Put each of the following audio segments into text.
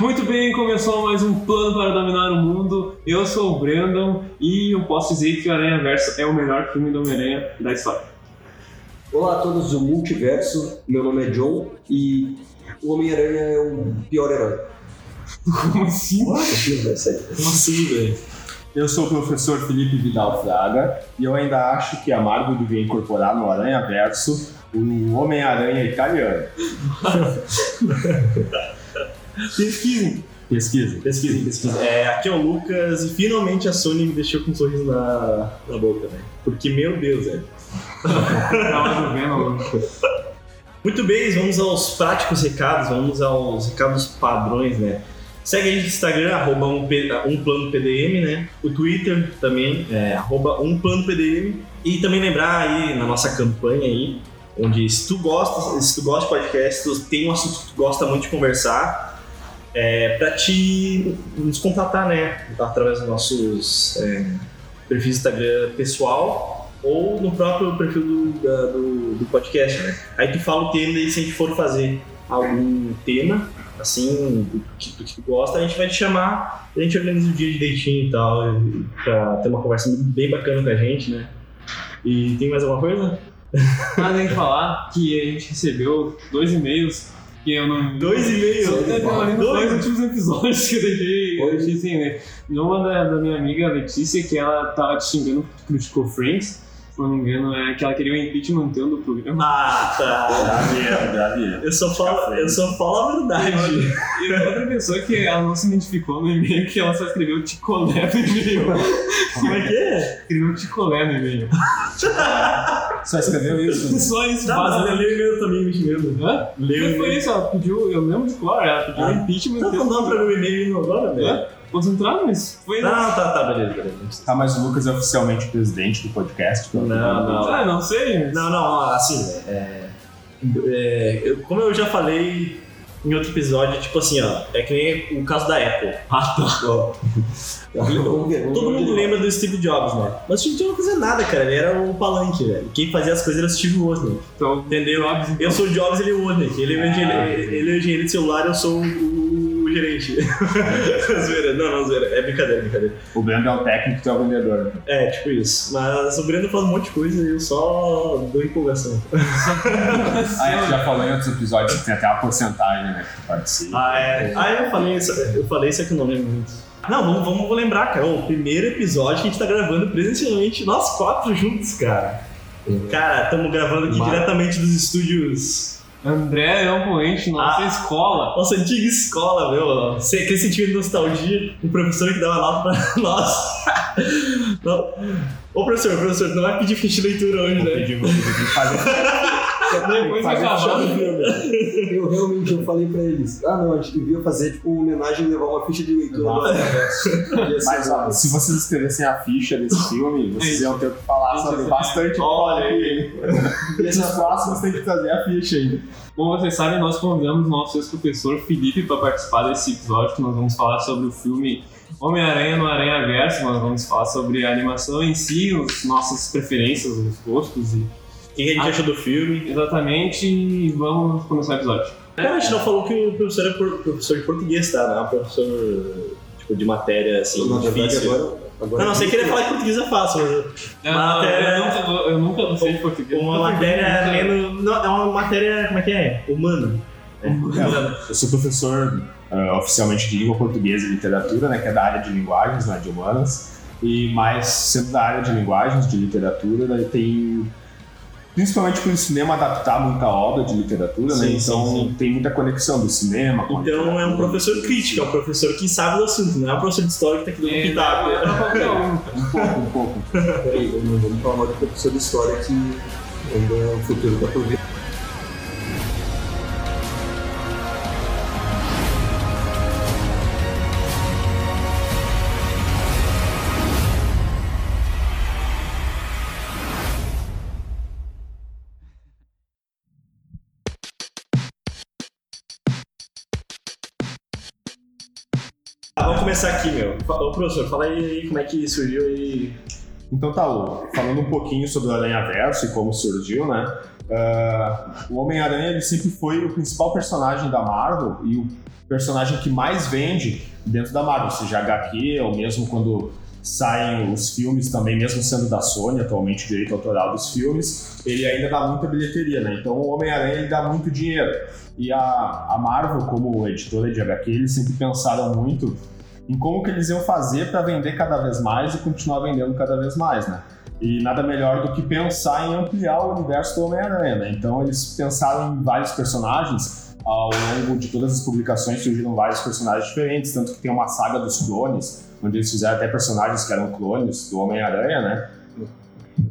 Muito bem, começou mais um plano para dominar o mundo. Eu sou o Brandon e eu posso dizer que o Aranha Verso é o melhor filme do Homem-Aranha da história. Olá a todos do Multiverso, meu nome é John e o Homem-Aranha é o pior herói. Como assim? Como assim, velho? Eu sou o professor Felipe Vidal Fraga e eu ainda acho que a Marvel devia incorporar no Aranha Verso o Homem-Aranha italiano. Pesquisem. Pesquisem. Pesquisem, pesquisem. É, aqui é o Lucas e finalmente a Sony me deixou com um sorriso na, na boca, velho. Porque, meu Deus, velho. Vendo, Muito bem, vamos aos práticos recados, vamos aos recados padrões, né? Segue a gente no Instagram, arroba um, um plano PDM, né? O Twitter também, é, arroba um plano PDM. E também lembrar aí na nossa campanha aí, onde se tu gosta, se tu gosta de podcast, tu tem um assunto que tu gosta muito de conversar, é, para te nos contatar, né? Através dos nossos é, perfis Instagram pessoal ou no próprio perfil do, da, do, do, podcast, né? Aí tu fala o tema e se a gente for fazer algum tema, assim, do que, do que tu gosta, a gente vai te chamar, a gente organiza o dia direitinho e tal, pra ter uma conversa bem bacana com a gente, né? E tem mais alguma coisa? Nada nem falar que a gente recebeu dois e-mails que eu não. Dois e-mails? Dois, dois últimos episódios que eu deixei, eu deixei sem ler. Uma da, da, minha amiga Letícia, que ela tava te xingando porque criticou Friends. Se não me engano, é que ela queria o impeachment do programa. Ah, tá. Já já Eu só falo, eu só falo a verdade. E outra pessoa que ela não se identificou no e-mail, que ela só escreveu Ticolé no e-mail. Como é que é? Escreveu Ticolé no e-mail. Só escreveu isso? Só isso. Tá, mas ela leu e-mail também, me mesmo. Hã? Leu foi isso, ela pediu, eu lembro de cor, ela pediu ah. impeachment. Tá mandando pra meu e-mail agora, velho? Concentrado nisso. Foi não, tá, tá, beleza, beleza. Tá, mas o Lucas é oficialmente o presidente do podcast? Não, não. Ah, não sei. Não, não, assim, é, é, eu, como eu já falei em outro episódio, tipo assim, ó, é que nem o caso da Apple. Ah, tá. Ó, Todo mundo lembra do Steve Jobs, né? Mas o Steve Jobs não fazia nada, cara. Ele era o palanque, velho. Quem fazia as coisas era o Steve Wozniak. Então, entendeu? Jobs, então. Eu sou o Jobs, ele é o Wozniak. Ele é o engenheiro, ah, ele é o engenheiro de celular, eu sou o, o gerente. zoeira. Não, não, zoeira. É brincadeira, brincadeira. O Brando é o técnico, tu é o vendedor. É, tipo isso. Mas o Brando faz um monte de coisa e eu só dou empolgação. ah, é, já falou em outros episódios que tem até uma porcentagem, né, que tu participa. Ah, é. Ah, eu falei isso, eu falei isso aqui, não lembro muito. Não, vamos, vamos lembrar, cara. O primeiro episódio que a gente tá gravando presencialmente, nós quatro juntos, cara. Cara, estamos gravando aqui Mas... diretamente dos estúdios. André é um poente, nossa ah, escola. Nossa antiga escola, meu. Aquele sentimento de nostalgia, o professor que dava aula pra nós. Ô professor, professor, não vai pedir ficha de leitura hoje, né? Pedir, vou pedir fazer. Depois fazer acabar. Eu realmente eu falei pra eles, ah não, a gente devia fazer tipo uma homenagem e levar uma ficha de leitura. Mas ó, se vocês escrevessem a ficha desse filme, vocês iam ter que falar sobre bastante. Olha aí. E esses próximos tem que trazer a ficha ainda. Como vocês sabem, nós convidamos o nosso ex-professor Felipe para participar desse episódio que nós vamos falar sobre o filme Homem-Aranha no Aranha Verso. Nós vamos falar sobre a animação em si, as nossas preferências, os gostos e o que a gente ah, achou do filme? Exatamente, e vamos começar o episódio. Cara, a gente não falou que o professor é professor de português, tá? Não é um professor tipo, de matéria assim, não, difícil. Agora, agora não, não, sei que ele falar que português é fácil, mas. É, matéria, eu, nunca, eu nunca sei de português. Uma matéria lendo. Não, é uma matéria. Como é que é? Humana. É. Eu sou professor uh, oficialmente de língua portuguesa e literatura, né, que é da área de linguagens, né, de humanas. E mais sendo da área de linguagens, de literatura, daí tem principalmente por o cinema adaptar muita obra de literatura, né? sim, né? Então sim, sim. tem muita conexão do cinema. Com então é um professor crítico, é um professor que sabe do assunto, não é um professor de história que está aqui dando pitaco. um pouco, um pouco. Peraí, vamos falar do professor de história que ainda é o futuro da por começar aqui, meu. Ô, professor, fala aí como é que surgiu aí Então tá, Lu, falando um pouquinho sobre o Aranha Verso e como surgiu, né? Uh, o Homem-Aranha ele sempre foi o principal personagem da Marvel e o personagem que mais vende dentro da Marvel, seja HQ ou mesmo quando saem os filmes também, mesmo sendo da Sony, atualmente direito autoral dos filmes, ele ainda dá muita bilheteria, né? Então o Homem-Aranha dá muito dinheiro. E a, a Marvel, como editora de HQ, eles sempre pensaram muito em como que eles iam fazer para vender cada vez mais e continuar vendendo cada vez mais, né? E nada melhor do que pensar em ampliar o universo do Homem-Aranha, né? Então eles pensaram em vários personagens. Ao longo de todas as publicações surgiram vários personagens diferentes, tanto que tem uma saga dos clones, onde eles fizeram até personagens que eram clones do Homem-Aranha, né?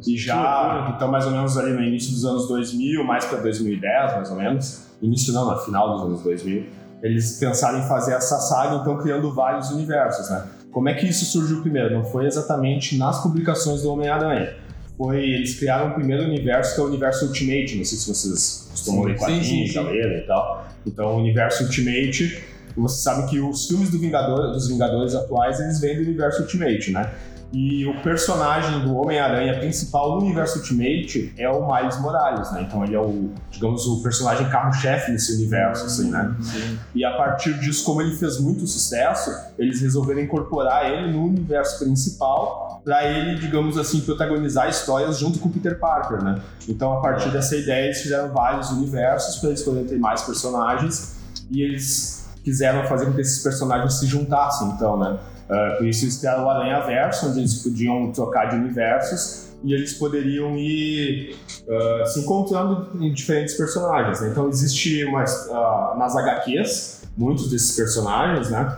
E já, então mais ou menos ali no início dos anos 2000, mais para 2010, mais ou menos, início não, no final dos anos 2000, eles pensaram em fazer essa saga, então criando vários universos, né? Como é que isso surgiu primeiro? Não foi exatamente nas publicações do Homem-Aranha. Foi, eles criaram o primeiro universo, que é o universo Ultimate. Não sei se vocês costumam ler quadrinhos, e tal. Então, o universo Ultimate, você sabe que os filmes do Vingador, dos Vingadores atuais, eles vêm do universo Ultimate, né? E o personagem do Homem-Aranha principal no universo Ultimate é o Miles Morales, né? Então ele é o, digamos, o personagem carro-chefe nesse universo, assim, né? Sim. E a partir disso, como ele fez muito sucesso, eles resolveram incorporar ele no universo principal para ele, digamos assim, protagonizar histórias junto com o Peter Parker, né? Então a partir dessa ideia eles fizeram vários universos para eles poderem ter mais personagens e eles quiseram fazer com que esses personagens se juntassem, então, né? Uh, por isso eles criaram o Aranha Verso, onde eles podiam trocar de universos e eles poderiam ir uh, se encontrando em diferentes personagens. Né? Então existe umas, uh, nas HQs muitos desses personagens, né?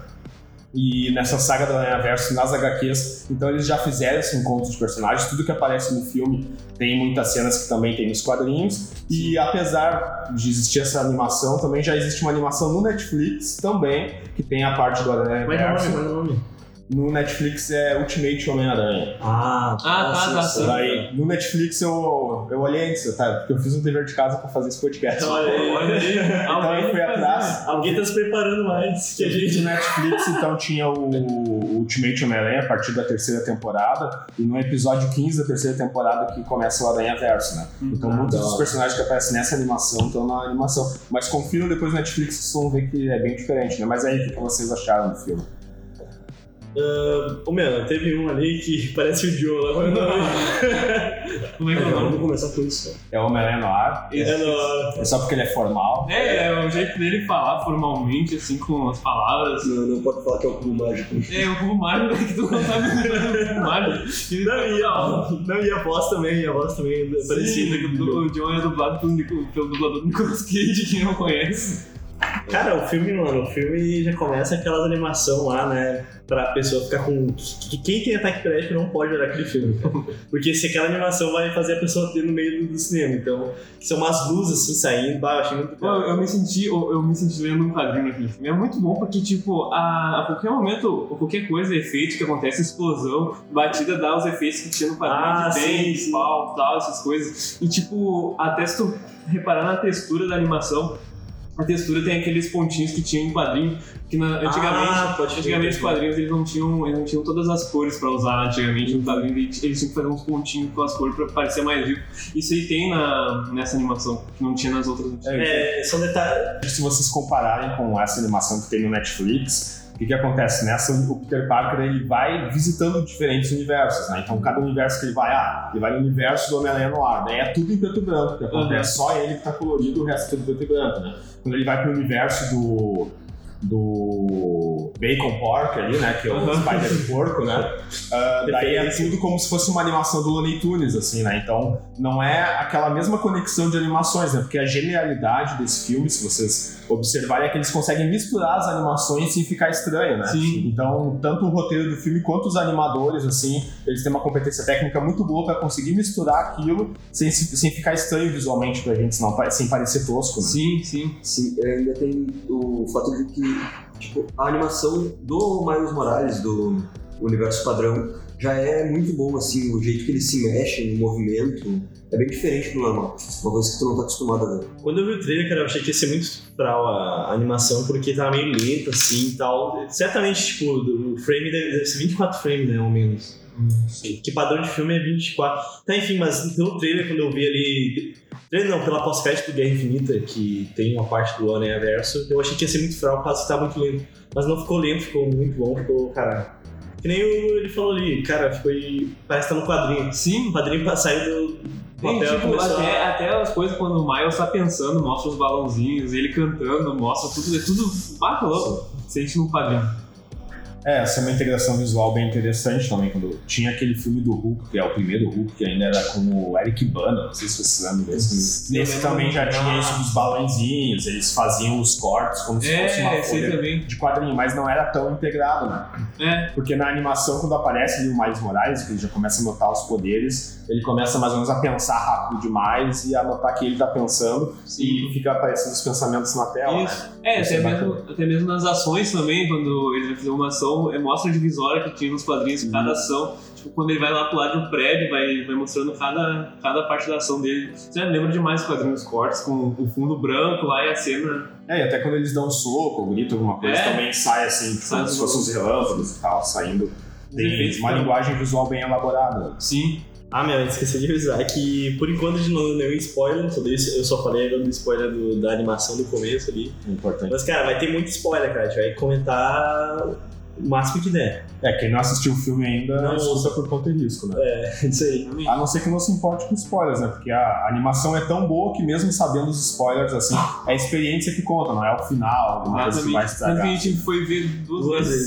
E nessa saga do Aranha Verso, nas HQs, então eles já fizeram esse encontro de personagens. Tudo que aparece no filme tem muitas cenas que também tem nos quadrinhos. E apesar de existir essa animação, também já existe uma animação no Netflix também, que tem a parte do Aranha Verso. Qual é o nome? No Netflix é Ultimate Homem-Aranha. Ah, ah tá, tá, sim. Daí, no Netflix eu, eu olhei antes, tá? Porque eu fiz um dever de casa pra fazer esse podcast. Olha aí, olha aí. então eu fui atrás. Alguém tá se preparando mais que a gente. No Netflix, então, tinha o Ultimate Homem-Aranha a partir da terceira temporada. E no episódio 15 da terceira temporada que começa o Aranha Verso, né? Então ah, muitos dos personagens que aparecem nessa animação estão na animação. Mas confiram depois no Netflix, vocês vão ver que é bem diferente, né? Mas aí, o que vocês acharam do filme? Uh, meu, teve um ali que parece o Joe lá. Como é que é o nome? Vamos começar com isso. É o Homem-Aranha no ar. É no ar. É só porque ele é formal. É, é o jeito dele falar formalmente, assim, com as palavras. Não, não pode falar que é o cubo mágico. É, o cubo mágico que tu não sabe o cubo mágico. Não, e a, não, e a voz também, e a voz também é parecida. O John é dublado pelo, pelo dublador do Nicolas Cage, quem não conhece. Cara, o filme, mano, o filme já começa aquelas animação lá, né? Pra pessoa ficar com. Que quem tem ataque epilético não pode olhar aquele filme. Porque se aquela animação vai fazer a pessoa ter no meio do, cinema. Então, são umas luzes assim saindo, bah, eu achei muito eu, eu, me senti, eu, eu, me senti lendo um quadrinho naquele filme. É muito bom porque, tipo, a, a qualquer momento, qualquer coisa, efeito que acontece, explosão, batida dá os efeitos que tinha no quadrinho ah, de tênis, pau, tal, essas coisas. E, tipo, até se tu reparar na textura da animação a textura tem aqueles pontinhos que tinha em quadrinho, que na, antigamente, ah, antigamente os quadrinhos eles não, tinham, eles não tinham todas as cores para usar antigamente no quadrinho, eles tinham que fazer uns pontinhos com as cores para parecer mais vivo. Isso aí tem na, nessa animação, que não tinha nas outras. É, são detalhes. Se vocês compararem com essa animação que tem no Netflix, o que, acontece? Nessa, o Peter Parker ele vai visitando diferentes universos, né? Então, cada universo que ele vai, ah, ele vai no universo do Homem-Aranha no ar, né? É tudo em preto e branco, que acontece uhum. só ele que tá colorido, o resto é tudo preto e branco, né? Quando ele vai pro universo do do Bacon Pork ali, né? Que é o uhum. Spider Porco, né? Uh, daí é tudo como se fosse uma animação do Looney Tunes, assim, né? Então não é aquela mesma conexão de animações, né? Porque a genialidade desse filme, se vocês observarem, é que eles conseguem misturar as animações sem ficar estranho, né? Sim. Então, tanto o roteiro do filme quanto os animadores, assim, eles têm uma competência técnica muito boa para conseguir misturar aquilo sem, sem ficar estranho visualmente pra gente, senão, sem parecer tosco, né? Sim, sim. Sim, ainda tem o fato de que tipo, a animação do Miles Morales, do universo padrão, já é muito bom, assim, o jeito que ele se mexe no movimento é bem diferente do normal. Uma coisa que tu não tá acostumado a ver. Quando eu vi o trailer, cara, eu achei que ia ser muito fral a, animação, porque tava meio lenta, assim, e tal. Certamente, tipo, o frame deve, deve ser 24 frames, né, ao menos. Que padrão de filme é 24. Tá, enfim, mas pelo trailer, quando eu vi ali. Trailer não, pela pós-crédito do Guerra Infinita, que tem uma parte do Aranha Verso, eu achei que ia ser muito fraco, caso que tá muito lento. Mas não ficou lento, ficou muito bom, ficou, cara. Que nem o- ele falou ali, cara, ficou. Parece que tá no quadrinho. Sim, O quadrinho saiu do Tem, papel tipo, começou a- até, até as coisas quando o Miles tá pensando, mostra os balãozinhos, ele cantando, mostra tudo, é tudo bate louco. Sente no quadrinho. É, essa é uma integração visual bem interessante também. Quando tinha aquele filme do Hulk, que é o primeiro Hulk, que ainda era com o Eric Bana, não sei se vocês lembram desse filme. Nesse também já tinha isso dos balãozinhos, eles faziam os cortes como se fosse uma É, esse aí folha de quadrinho, mas não era tão integrado, né? É, Porque na animação, quando aparece ali o Miles Morales, que ele já começa a notar os poderes, ele começa mais ou menos a pensar rápido demais e a notar que ele tá pensando e fica aparecendo os pensamentos na tela, né? Isso. É, Isso até é mesmo, até mesmo nas ações também, quando ele vai fazer uma ação, é, mostra a divisória que tinha nos quadrinhos, cada ação. Tipo, quando ele vai lá pro lado de um prédio, vai, vai mostrando cada, cada parte da ação dele. Você lembra demais os quadrinhos cortes, com o fundo branco lá e a cena. É, e até quando eles dão um soco, ou gritam alguma coisa, É. também sai assim, tipo, como se fossem os relâmpagos e tal, saindo. Tem uma linguagem visual bem elaborada. Sim. Ah, meu, esqueci de avisar que por enquanto a gente não nenhum spoiler sobre isso. Eu só falei agora do spoiler do- da animação do começo ali. Importante. Mas, cara, vai ter muito spoiler, cara. A gente vai comentar o máximo que der. É, quem não assistiu o filme ainda Não escuta por conta e risco, né? É isso aí. A não ser que não se importe com spoilers, né? Porque a animação é tão boa que mesmo sabendo os spoilers, assim, é a experiência que conta, não é o final, alguma coisa que vai que a estragar. gente foi ver duas, Duas vezes.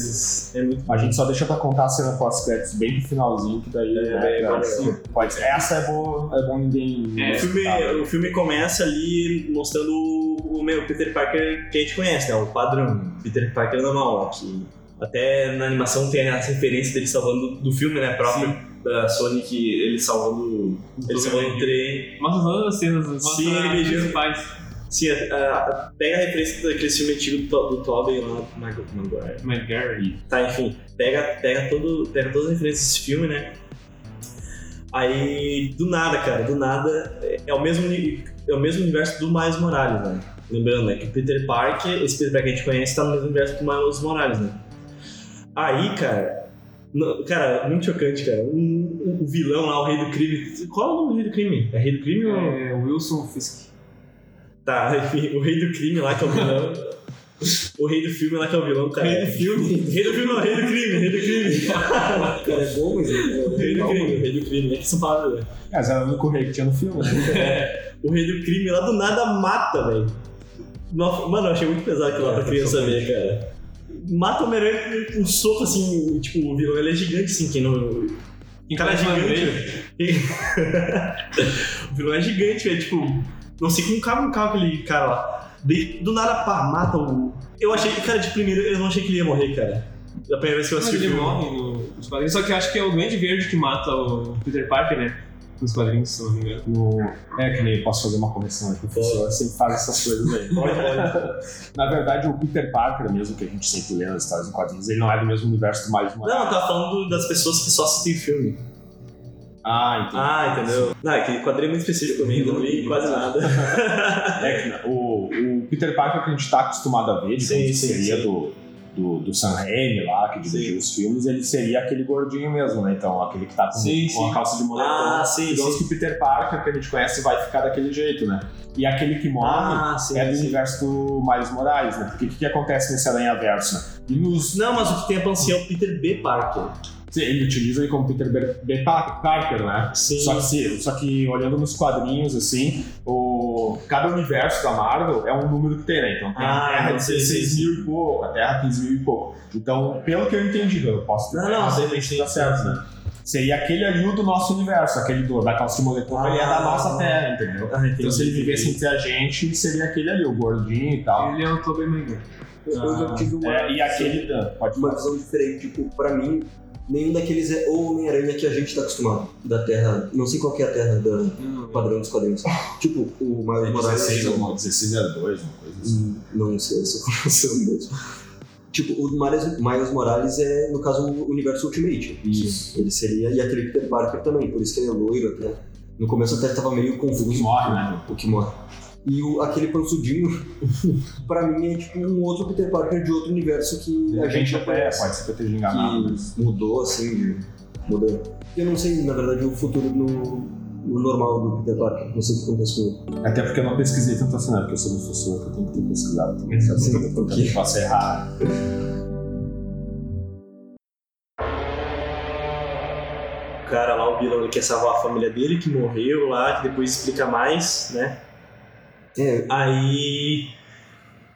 vezes. É muito A gente só deixa pra contar a cena pós-créditos bem pro finalzinho, que daí É, né, é, pra- é. pode ser. Essa é boa, é bom ninguém. É, O filme, né? o filme começa ali mostrando o, o meu Peter Parker que a gente conhece, né? O padrão. Peter Parker normal, que até na animação tem a referência dele salvando do filme, né? Próprio da Sony, que ele salvando. Ele salvando o trem. Mostra todas as cenas, mostra Sim, ele as beijando. principais. Sim, a- a- pega a referência daquele filme antigo do, do Tobey lá, Michael Maguire. McGarry. Tá, enfim, pega, pega, todo, pega todas as referências desse filme, né? Aí, do nada, cara, do nada, é, é o mesmo, é o mesmo universo do Miles Morales, né? Lembrando, né, que o Peter Parker, esse Peter Parker que a gente conhece, tá no mesmo universo do Miles Morales, né? Aí, cara, no- cara, muito chocante, cara. O um, um vilão lá, o rei do crime. Qual é o nome do rei do crime? É rei do crime ou. É, Wilson Fisk. Tá, enfim, o rei do crime lá que é o vilão. o rei do filme lá que é o vilão, cara. Rei do filme? Rei do filme não, rei do crime, rei do crime. Cara, é bom, mas é Rei do crime, rei do crime. É que são palavras, velho. É, mas era o único rei que tinha no filme, né? O rei do crime lá do nada mata, velho. Mano, eu achei muito pesado aquilo lá É, pra criança ver, cara. Mata o Homem-Aranha com um soco assim, tipo, o vilão ele é gigante assim, quem não. O cara é gigante. o vilão é gigante, velho. Tipo, não sei como cabe um carro aquele cara lá. Do nada, pá, mata o. Eu achei que, cara, de primeiro eu não achei que ele ia morrer, cara. Da primeira vez que eu assisti o ele filme. morre no- só que eu acho que é o Duende Verde que mata o Peter Parker, né? Nos quadrinhos, se não me engano. No... É que nem posso fazer uma correção aqui, professor sempre faz essas coisas aí. Na verdade, o Peter Parker, mesmo que a gente sempre lê nas histórias em quadrinhos, ele não é do mesmo universo do Miles Não, Morales. eu tava falando das pessoas que só assistem filme. Ah, entendi. Ah, entendeu? Não, é que quadrinho é muito específico pra mim, não li quase nada. É que o, o Peter Parker que a gente tá acostumado a ver, digamos Sim, sim, seria sim. do, do, do Sam Raimi lá, que dirigiu os filmes, ele seria aquele gordinho mesmo, né? Então, aquele que tá com, Sim, com sim. a calça de moletom. Ah, sim, digamos sim. que o Peter Parker, que a gente conhece, vai ficar daquele jeito, né? E aquele que morre Ah, sim. é do sim. universo do Miles Morales, né? Porque o que, que acontece nesse Aranha-Verso? né? E nos Não, mas o que tem a panciar é o Peter B. Parker. Ele utiliza ele como Peter B. B. Pa- Parker, né? Sim. Só que, se- só que olhando nos quadrinhos, assim, o, cada universo da Marvel é um número que tem, né? Então tem Ah, a Terra sim, 16 sim, mil e pouco, a Terra 15 mil e pouco. Então, pelo que eu entendi, eu posso ter Não, não, mas sim, tá certo, né? Seria aquele ali o do nosso universo, aquele do, da calça de moletom, Ah. ele é da nossa Terra, entendeu? Ah, entendi, Então, se ele entendi. vivesse entre a gente, seria aquele ali, o gordinho e tal. Ele é o Tobey Maguire. Eu, eu já tive uma, É, e aquele. ah, Pode uma visão diferente. Tipo, pra mim, nenhum daqueles é o Homem-Aranha que a gente tá acostumado. Da Terra. Não sei qual que é a Terra da Não, padrão dos quadrinhos. Tipo, o Miles Morales. 16 ou 16 era 2, uma coisa assim. Hum, Não sei essa informação mesmo. Tipo, o Miles, Miles Morales é, no caso, o universo Ultimate. Isso. Ele seria. E aquele Peter Parker também, por isso que ele é loiro até. No começo até tava meio confuso. O que morre, né? O que morre. E o, aquele pansudinho, pra mim, é tipo um outro Peter Parker de outro universo que De a gente já até conhece. pode ser que eu enganado. que mas- mudou, assim, de... Porque eu não sei, na verdade, o futuro no, no normal do Peter Parker. Não sei o que acontece com ele. Até porque eu não pesquisei tanto assim, né? Porque eu sou professor, que eu tenho que ter pesquisado também. Sabe? Sim, Porque eu posso errar. O cara lá, o vilão, ele quer salvar a família dele, que morreu lá, que depois explica mais, né? É, Aí.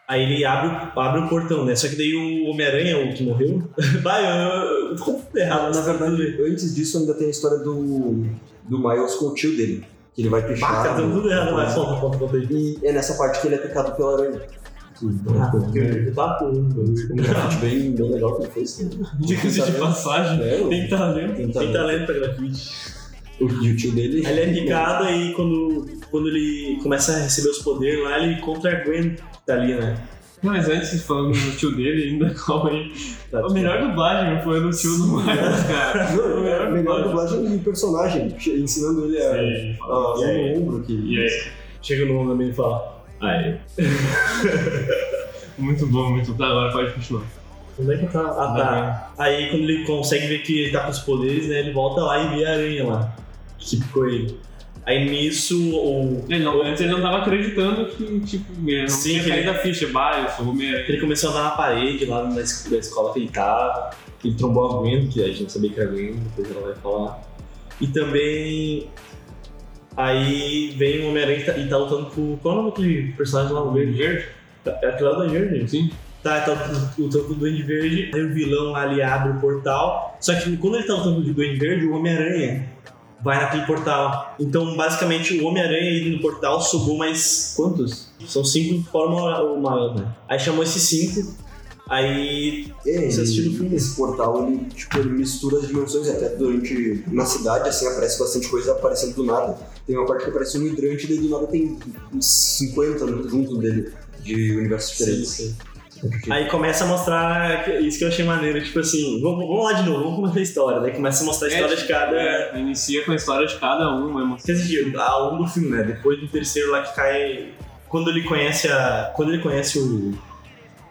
Aí ele abre, o- abre o portão, né? Só que daí o Homem-Aranha, o que morreu. Vai, eu, eu tô tudo errado. na verdade, antes disso ainda tem a história do, do Miles com o tio dele. Que ele vai pichar. Bah, tá dando tudo errado, vai, né? solta, conta, conta aí. E é nessa parte que ele é picado pela aranha. Ah, então, porque eu tá com um grafite bem, bem legal que ele fez. né? Dicas de passagem. É, Tem talento. tem Tem talento. talento pra grafite. O, e o tio dele. Aí ele é picado e quando, quando ele começa a receber os poderes lá, ele encontra a Gwen que tá ali, né? Mas antes, falando do tio dele ainda, calma aí. A melhor dublagem foi do tio do Miles, cara. Não, é a melhor dublagem de personagem, ensinando ele a, Sim. a usar no ombro. Que... E aí, Chega no nome também e fala. Aí. muito bom, muito bom. Tá, agora pode continuar. Onde é que tá? Ah, tá. Aí quando ele consegue ver que ele tá com os poderes, né? Ele volta lá e vê a aranha lá. Que picou ele. Aí nisso, o. Ele não, antes ele não tava acreditando que, tipo, não Sim, tinha que caído ele- da ficha. Bah, eu sou Homem-Aranha. Ele começou a andar na parede lá na es- da escola que ele tava. Ele trombou a Gwen, que a gente não sabia que era Gwen, depois ela vai falar. E também. Aí vem o Homem-Aranha e tá- e tá lutando com. Qual é o nome daquele personagem lá, o Verde? Verde? É aquele lá do Duende Verde? Sim. Tá, tá lutando com o Duende Verde, aí o vilão lá ele abre o portal. Só que quando ele tá lutando com o Duende Verde, o Homem-Aranha vai naquele portal. Então, basicamente, o Homem-Aranha indo no portal sobrou mais. Quantos? São cinco o maior, né? Aí chamou esses cinco. Aí. É, Você assistiu o e filme? esse portal ele, tipo, ele mistura as dimensões até durante. Na cidade, assim, aparece bastante coisa aparecendo do nada. Tem uma parte que aparece um hidrante, daí do nada tem uns 50 junto dele de universos diferentes. Aí começa a mostrar isso que eu achei maneiro, tipo assim, vamos, vamos lá de novo, vamos começar a história. Daí começa a mostrar a história de cada. É, inicia com a história de cada um. Quer dizer, ao longo do filme, né? Depois do terceiro lá que cai. Quando ele conhece a. Quando ele conhece o.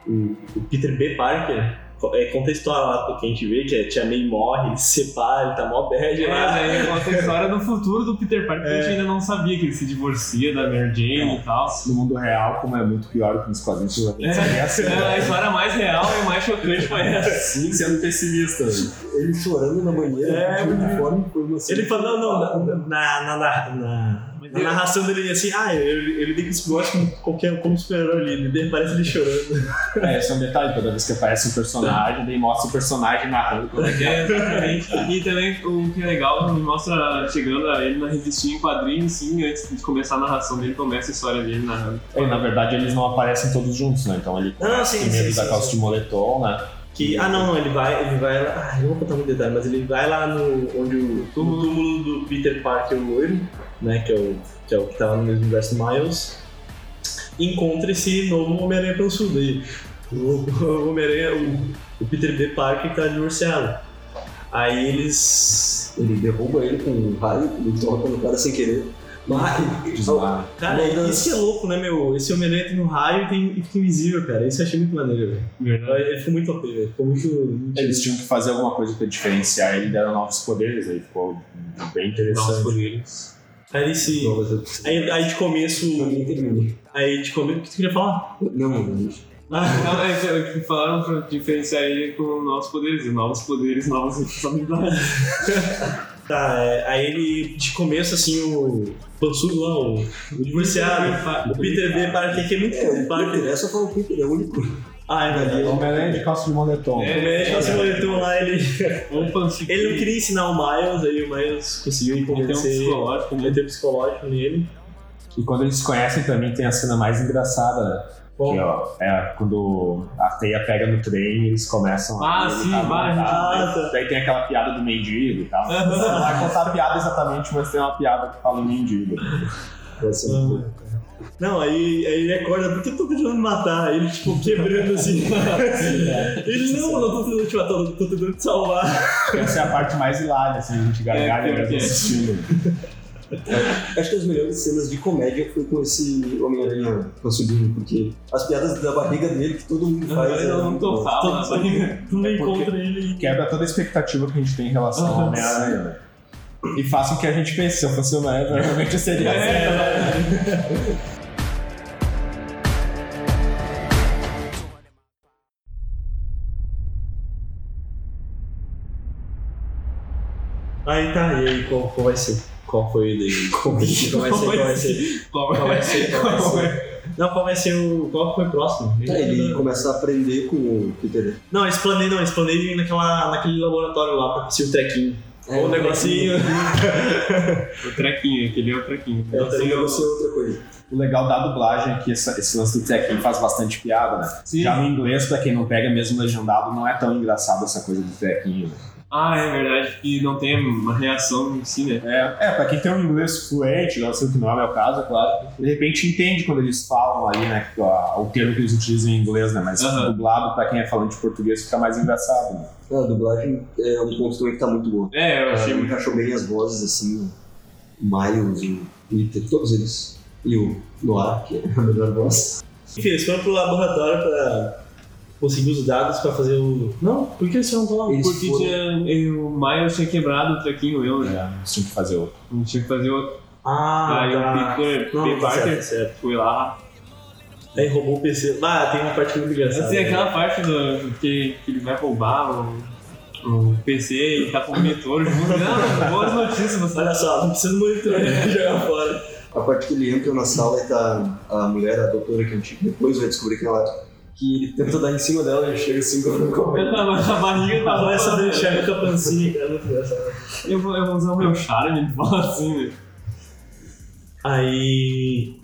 O, o Peter B. Parker, é, conta a história lá que a gente vê, que a tia May morre, ele se separa, ele tá mó bad É, lá. daí conta a história do futuro do Peter Parker, que a É. gente ainda não sabia que ele se divorcia da Mary Jane e tal. No mundo real, como é muito pior que nos quadrinhos, eu É, é assim, é a história mais real e mais chocante foi essa. Sim, sendo pessimista. Ele chorando na banheira, É, uniforme, foi uma cena- Ele fala, não, não, na, na, na, na, na narração dele assim, ah, ele, ele liga esse negócio como qualquer como super-herói ali, daí parece ele chorando. É, esse é um detalhe, toda vez que aparece um personagem, daí mostra o personagem narrando como é que é. É, exatamente. E também o que é legal, me mostra chegando a ele na revistinha em quadrinhos, sim, antes de começar a narração dele, começa a história dele narrando. É, na verdade, eles não aparecem todos juntos, né? Então ele Ah, sim, primeiro sim, da sim, calça sim. de moletom, né? Que, ah não, não, ele vai, ele vai lá. Ah, eu não vou contar muito detalhe, mas ele vai lá no onde o no túmulo do Peter Parker loiro, né? Que é o que, é o que tá no mesmo universo Miles. E encontra esse novo Homem-Aranha pelo sul daí. O, o Homem-Aranha, o, o Peter B. Parker tá divorciado. Aí eles. Ele derruba ele com um raio, ele toca no cara sem querer. Mas. Cara, Uma das- isso que é louco, né, meu? Esse Homem-Aranha tem um raio e, tem, e fica invisível, cara. Isso eu achei muito maneiro, velho. Ficou muito OP, velho. Ficou muito. muito- Eles tinham que fazer alguma coisa pra diferenciar ele, deram novos poderes, aí ficou bem Novos interessante. poderes. Aí. Novas- Aí, aí de começo. Aí de começo. O que tu queria falar? Não, não. Ah, Não, é que falaram pra diferenciar ele com novos poderes, e novos poderes, novas responsabilidades. tá, é, aí ele. De começo, assim, o. Pansudo lá, o, o divorciado. O Peter B. Parker, que é muito. É, o Parker. Peter, é só falar o Peter, é o único. Ah, é verdade. O Homem-Aranha de calça de moletom. É. O médico assim, moletom lá, ele. Ele não queria ensinar o Miles, aí o Miles conseguiu Ele tem um convencer. psicológico, né? Meter psicológico nele. E quando eles se conhecem também tem a cena mais engraçada, né? Bom, Que, ó, é quando a teia pega no trem e eles começam Ah, ele sim, tá vai, montado, ah, tá. Daí tem aquela piada do mendigo e tal. Não vai contar a piada exatamente, mas tem uma piada que fala em mendigo. Vai ser muito bom. Não, aí, aí ele acorda, por que eu tô tentando me matar? Aí Ele, tipo, quebrando assim. ele, não, eu não tô tentando te matar, eu tô tentando te salvar. Essa é a parte mais hilária, assim, a gente gargalha É, mesmo é. assistindo. Acho que as melhores cenas de comédia foi com esse Homem-Aranha pançudinho, porque as piadas da barriga dele que todo mundo faz. Eu é não muito tô bom. falando, É porque- encontra ele. Quebra toda a expectativa que a gente tem em relação ao. Homem-Aranha, né? E faz com que a gente pense, se eu fosse o Homem-Aranha, provavelmente eu seria assim. É. Aí tá, e aí qual, qual vai ser? Qual foi o dele? Qual vai ser? Qual vai ser? Qual vai ser? Qual Qual vai ser? Qual vai ser? Não, qual vai ser o. Qual foi o próximo? Tá, ele começa a aprender com o Peter. Não, eles planejam, não, eles planejam ir naquela, naquele laboratório lá pra conseguir o trequinho. É, o negocinho. O trequinho, aquele é o trequinho. É, o trequinho. é outra coisa. O legal da dublagem é que essa- esse lance do trequinho faz bastante piada, né? Sim. Já no inglês, pra quem não pega mesmo legendado, não é tão engraçado essa coisa do trequinho. né? Ah, é verdade, que não tem uma reação em si, né? É, é, pra quem tem um inglês fluente, não sei o que não é o meu caso, é claro, de repente entende quando eles falam ali, né, o termo que eles utilizam em inglês, né, mas dublado pra quem é falante de português fica mais engraçado, né? A dublagem é um ponto também que tá muito bom. É, eu achei Ele muito. encaixou bem as vozes, assim, o Miles, o Peter, todos eles. E o Noir, que é a melhor voz. Enfim, eles foram pro laboratório pra conseguir os dados pra fazer o. Não, por que eles foram pra lá? Eles Porque foram- tinha, eu- o Miles tinha quebrado o trequinho, eu, né? É, eles tinham que fazer outro. Não tinha que fazer outro. Ah, Aí tá. o Peter, Não, Peter tá certo, Parker tá certo. foi lá. Aí roubou o PC. Ah, tem uma parte muito engraçada. Assim, aquela parte do, que, que ele vai roubar o, o PC e tá com o monitor junto. Não, boas notícias, você Olha só, não precisa muito né? jogar fora. A parte que ele entra na sala e tá a mulher, a doutora, que a gente depois vai descobrir que ela. Que ele tenta dar em cima dela e chega assim com a A barriga tá Começa a roubando. deixar com a pancinha, cara. Eu vou, eu vou usar o meu charme, ele fala assim, né? Aí.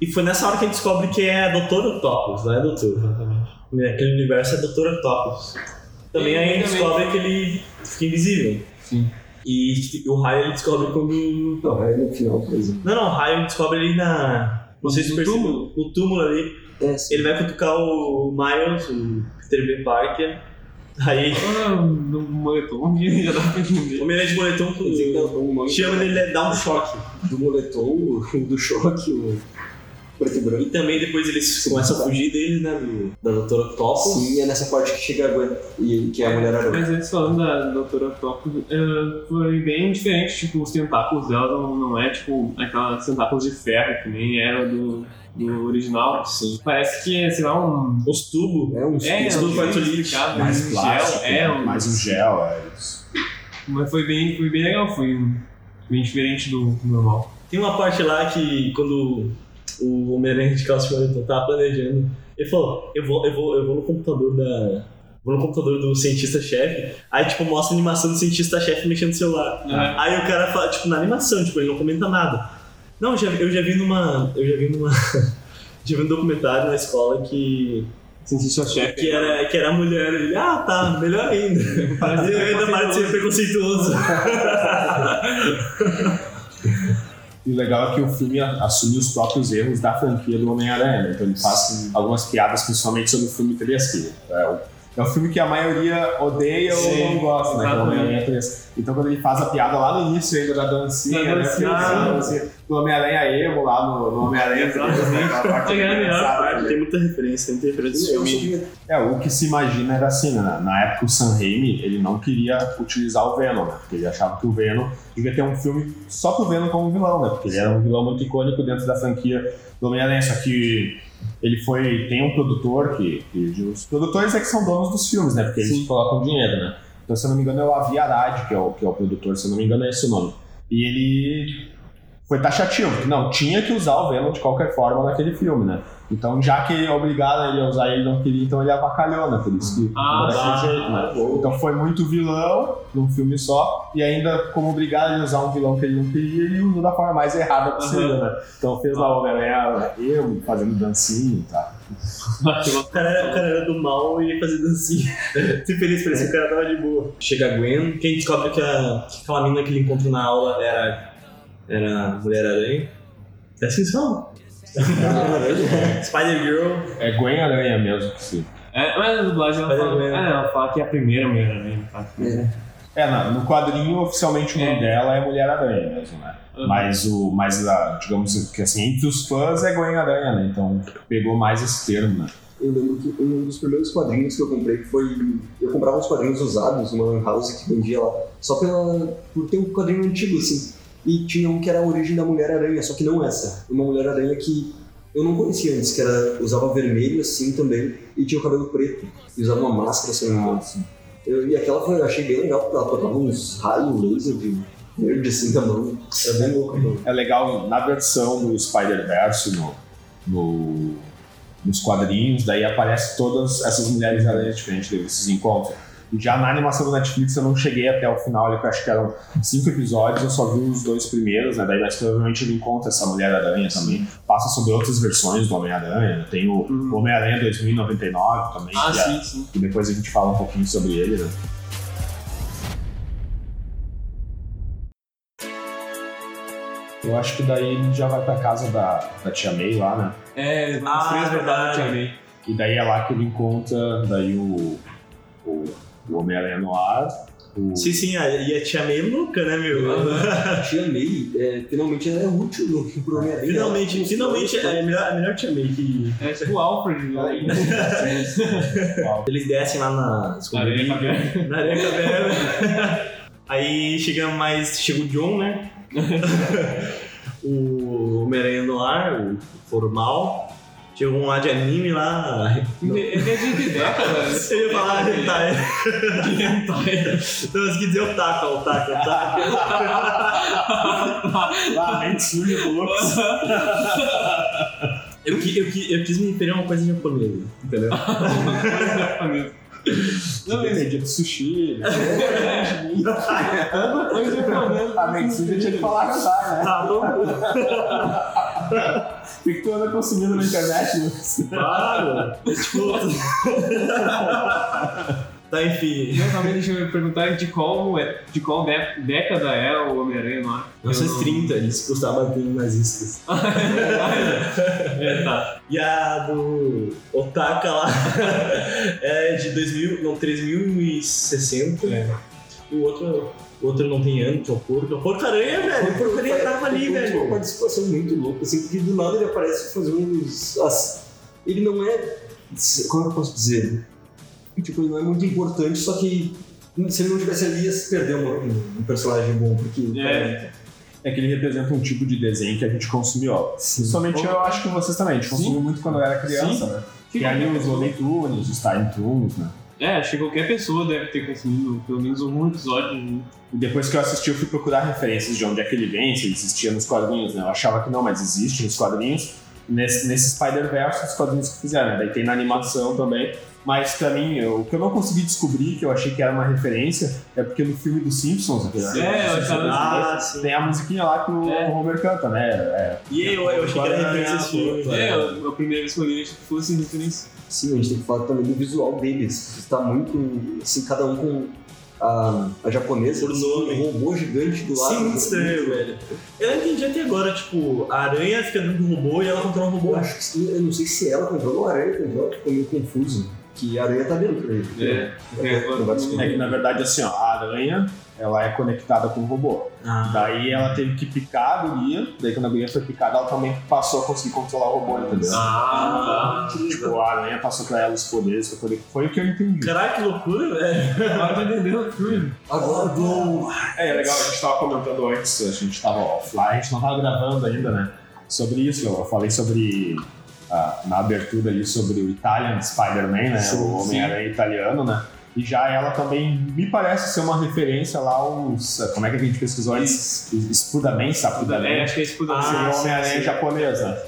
E foi nessa hora que a gente descobre que é a Doutora Octopus, não é Doutor, exatamente. Aquele universo é Doutor Octopus. Também aí a gente Também. descobre que ele fica invisível. Sim. E o raio ele descobre quando. Não, é no final, por exemplo. Não, não, o raio ele descobre ali na. Não sei se túmulo? No túmulo ali. É. Ele vai cutucar o Miles, o Peter B. Parker. Aí. Ah, no moletom já dá pra entender. O Homem-Aranha de moletom com. Um Chama ele, ele dá um choque. do moletom, o do choque, o preto e branco. E também depois eles começam a fugir dele, né? Do, da Doutora Octopus. Sim, é nessa parte que chega a Gwen, e, que é a mulher aranha. Mas eles falando da Doutora Octopus, eh, foi bem diferente, tipo, os tentáculos dela não, não é tipo aquelas tentáculos de ferro que nem era do, do original. Sim. Parece que é, sei lá, um. Os tubos. É um É, um quarto explicado, Mais um plástico, gel, é, um, mais um gel, é isso. Mas foi bem, foi bem legal, foi bem diferente do do normal. Tem uma parte lá que quando o Homem-Aranha de moletom tava planejando, ele falou, eu vou, eu vou, eu vou no computador da. Vou no computador do cientista-chefe, aí tipo, mostra a animação do cientista-chefe mexendo no celular. É. Aí o cara fala, tipo, na animação, tipo, ele não comenta nada. Não, eu já, eu já vi numa. Eu já vi numa. já vi um documentário na escola que. Cientista-chefe. Que era, que era a mulher, ele, ah, tá, melhor ainda. Ele ainda para de ser preconceituoso. E o legal é que o filme assume os próprios erros da franquia do Homem-Aranha, né? Então ele faz algumas piadas, principalmente sobre o filme 3, que é o, é o filme que a maioria odeia Sim, ou não gosta, né? O exatamente. 3. Então quando ele faz a piada lá no início ainda da dancinha, Da né? dancinha, Ah, sim. dancinha, do Homem-Aranha emo lá no, no Homem-Aranha 3. Exatamente. né? Tem muita referência, tem muita referência filme. É, o que se imagina era assim, né? Na época o Sam Raimi, ele não queria utilizar o Venom, né? Porque ele achava que o Venom devia ter um filme só pro Venom como vilão, né? Porque ele era um vilão muito icônico dentro da franquia do Homem-Aranha. Só que ele foi... Tem um produtor que, que... Os produtores é que são donos dos filmes, né? Porque eles Sim. colocam dinheiro, né? Então, se eu não me engano, é o Avi Arad, que é o, que é o produtor. Se eu não me engano, é esse o nome. E ele foi taxativo, não, tinha que usar o Venom de qualquer forma naquele filme, né? Então, já que ele é obrigado ele a usar ele não queria, então ele avacalhou, né? Por isso que Ah, tá. jeito, né? Então foi muito vilão num filme só, e ainda como obrigado ele a usar um vilão que ele não queria, ele usou da forma mais errada possível, né? Então fez lá o Homem-Aranha, eu fazendo dancinha e tal. O cara, era, o cara era do mal e ia fazer dancinha. Se feliz, parecia que o cara tava de boa. Chega a Gwen, quem descobre que, a, que aquela menina que ele encontrou na aula era, era Mulher-Aranha. É assim que se fala? Spider-Girl. É Gwen Aranha mesmo que se. É, mas a dublagem ela fala, é- ela fala que é a primeira mulher? Ela fala que- É. É, na- no quadrinho, oficialmente o nome É. dela é Mulher-Aranha mesmo, né? Uhum. Mas, o, mas a, digamos que assim, entre os fãs é Gwen-Aranha, né? Então pegou mais esse termo, né? Eu lembro que um dos primeiros quadrinhos que eu comprei foi. Eu comprava uns quadrinhos usados lan house que vendia lá, só pela, por ter um quadrinho antigo, assim. E tinha um que era a origem da Mulher-Aranha, só que não essa. Uma Mulher-Aranha que eu não conhecia antes, que era, usava vermelho assim também, e tinha o cabelo preto, e usava uma máscara, se eu e aquela foi, eu achei bem legal, porque ela tocava uns raios laser de verde assim da mão. Era bem louco, mano. É legal na versão do Spider-Verse, no, no- nos quadrinhos, daí aparece todas essas mulheres aranhas diferentes, daí vocês encontram. E já na animação do Netflix eu não cheguei até o final, ali, que eu acho que eram cinco episódios, eu só vi os dois primeiros, né? Daí mais provavelmente ele encontra essa Mulher-Aranha também. Passa sobre outras versões do Homem-Aranha, né? Tem o o Homem-Aranha 2099 também, Ah, que, é- sim, sim. que depois a gente fala um pouquinho sobre ele, né? Eu acho que daí ele já vai pra casa da, da tia May lá, né? É, Ah, os três verdade. verdade também. E daí é lá que ele encontra daí o, o, o Homem-Aranha no ar. O, Sim, sim, a- e a tia meio louca, né, meu? A tia May, é, finalmente ela é útil no, pro Homem-Aranha. Finalmente, Ela- finalmente é a melhor, a melhor tia May que. É tipo o Alfred. né? Eles descem lá na. Aranha Caverna. Na areia caverna. Aí chega mais. Chega o John, né? o Homem-Aranha no ar, o formal. Chega um lá de anime lá. Ele é de décadas. Eu ia falar hentai. Então, eu quis dizer otaka, otaka, otaka. lá, mente suja Lux. Eu, eu, eu quis me referir a uma coisa japonesa, entendeu? Não, Tem mas dia de sushi, tanta coisa japonesa. A mente suja tinha que falar casar, né? Tá bom? O que tu anda consumindo na internet, Lucas? Claro! Tipo. tá, enfim. Não, também deixa eu perguntar de qual, é- de qual dé- década é o Homem-Aranha no ar. 1930, eles gostavam de nazistas. É, tá. E a do Otaka lá é de 2000, não, 3060. É. O outro, o outro não tem ano, que é o porco. É porco-aranha, velho. O porco-aranha tava ali, Ele tem uma velho. participação muito louca, assim, porque do nada ele aparece fazendo uns. as- Ele não é. Como eu posso dizer? Tipo, ele não é muito importante, só que se ele não tivesse ali ia se perder um, um personagem bom, porque. É. É que ele representa um tipo de desenho que a gente consumiu, ó. Sim. Somente eu acho que vocês também. A gente consumiu muito quando eu era criança, Sim. né? Que ali os Looney Tunes, os Tiny Toons, né? É, acho que qualquer pessoa deve ter consumido pelo menos algum episódio. né? E depois que eu assisti, eu fui procurar referências de onde é que ele vem, se ele existia nos quadrinhos, né? Eu achava que não, mas existe nos quadrinhos. Nesse, nesse Spider-Verse, os quadrinhos que fizeram, né? Daí tem na animação também. Mas pra mim, eu- o que eu não consegui descobrir, que eu achei que era uma referência, é porque no filme dos Simpsons, aquele É, eu achava- Ah, sim. tem a musiquinha lá que o É. Homer canta, né? É, E eu, eu achei que era referência. É, a primeira vez que eu li, achei que fosse referência. Sim, a gente tem que falar também do visual deles. Está muito. Assim, cada um com a, a japonesa, assim, um robô gigante do lado. Sim, muito estranho, velho. Eu não entendi até agora, tipo, a aranha fica dentro do robô e ela controla o Eu robô. acho que sim, eu não sei se ela controla ou a aranha controla, ficou meio confuso. Que a aranha tá dentro dele. É. Vai descobrir. é que na verdade, assim, ó, a aranha, ela é conectada com o robô. Ah, Daí ela teve que picar a guria, daí quando a guria foi picada, ela também passou a conseguir controlar o robô, entendeu? Ah, Tipo, a aranha passou pra ela os poderes pra poder. Foi o que eu entendi. Caralho, que loucura, velho. agora tá entendendo o filme. Agora, Glow. É, é legal, a gente tava comentando antes, a gente tava offline, a gente não tava gravando ainda, né? Sobre isso, eu falei sobre. ah, na abertura ali sobre o Italian Spider-Man, né? Sim, o Homem-Aranha italiano, né? E já ela também me parece ser uma referência lá aos. Como é que a gente pesquisou antes? Spudamensky, É, Spudamensky. acho que é poder. Ah, seria o sim, Homem-Aranha sim. japonês, né?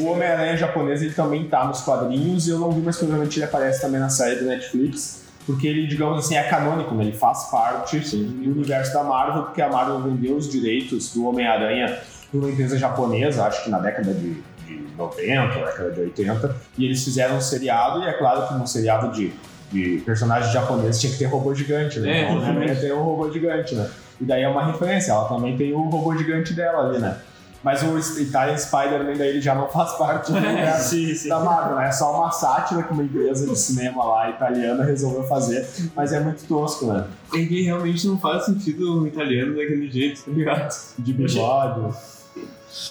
O Homem-Aranha japonês ele também tá nos quadrinhos e eu não vi, mas provavelmente ele aparece também na série do Netflix. Porque ele, digamos assim, é canônico, né? Ele faz parte do universo da Marvel, porque a Marvel vendeu os direitos do Homem-Aranha para uma empresa japonesa, acho que na década de, de 90, década de 80, e eles fizeram um seriado, e é claro que num seriado de, de personagens japoneses tinha que ter robô gigante, né? É, Então, Homem-Aranha tem um robô gigante, né? E daí é uma referência, ela também tem o robô gigante dela ali, né? Mas o Italian Spider-Man daí ele já não faz parte do universo Sim, sim. da Marvel, né? É só uma sátira que uma empresa de cinema lá italiana resolveu fazer, mas é muito tosco, né? É que realmente não faz sentido o italiano daquele jeito, tá ligado? De bigode.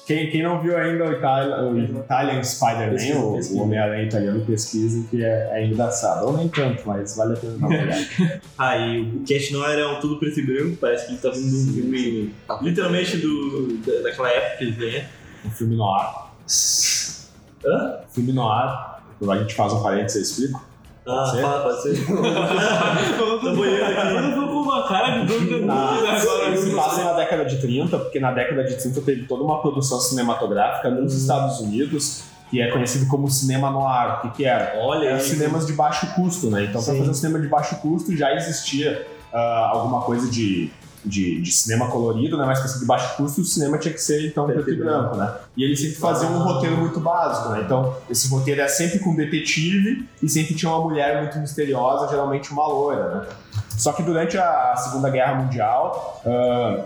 Quem, quem não viu ainda o, Itali- o Italian Spider-Man, o, o Homem-Aranha italiano, pesquisa que é, é engraçado. Ou nem tanto, mas vale a pena dar uma olhada. Ah, e o Cat Noir é um tudo preto e branco, parece que ele tá vindo de um filme literalmente do, da- daquela época que ele é. Um filme no ar. Hã? Filme no ar. A gente faz um parênteses, eu explico. Ah, ser? fala, pode ser. Aqui. Eu tô com uma cara de dúvida agora. isso se passa na década de 30, porque na década de 30 teve toda uma produção cinematográfica nos Estados Unidos que é conhecido como cinema noir. O que, que era? Olha Eram aí. cinemas de baixo custo, né? Então, para Sim. fazer um cinema de baixo custo já existia ah, alguma coisa de, de, de cinema colorido, né? Mas para ser de baixo custo, o cinema tinha que ser então preto e branco, né? E eles sempre faziam um roteiro muito básico, né? Então, esse roteiro é sempre com detetive e sempre tinha uma mulher muito misteriosa, geralmente uma loira, né? Só que durante a Segunda Guerra Mundial, ah,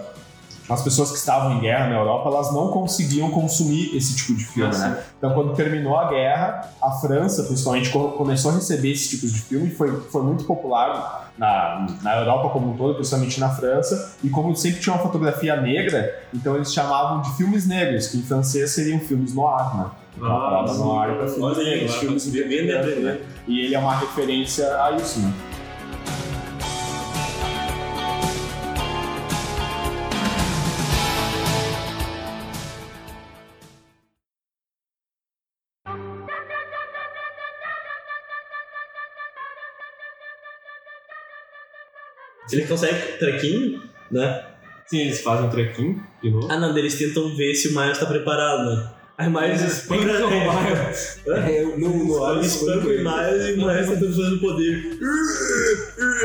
as pessoas que estavam em guerra na Europa, elas não conseguiam consumir esse tipo de filme, Ah, né? Então, quando terminou a guerra, a França, principalmente, co- começou a receber esses tipos de filme, foi, foi muito popular na, na Europa como um todo, principalmente na França, e como sempre tinha uma fotografia negra, então eles chamavam de filmes negros, que em francês seriam filmes noir, né? Ah, sim. noir para filmes filmes e e branco, aprendendo. né? E ele é uma referência a isso, né? Ele consegue trequinho, né? Sim, eles fazem um trequinho de novo. Ah, não, eles tentam ver se o Miles tá preparado, né? Aí o Miles Espanca o Miles. É, não, no ar, Eles espancam o Miles e o Miles tentando fazer o poder.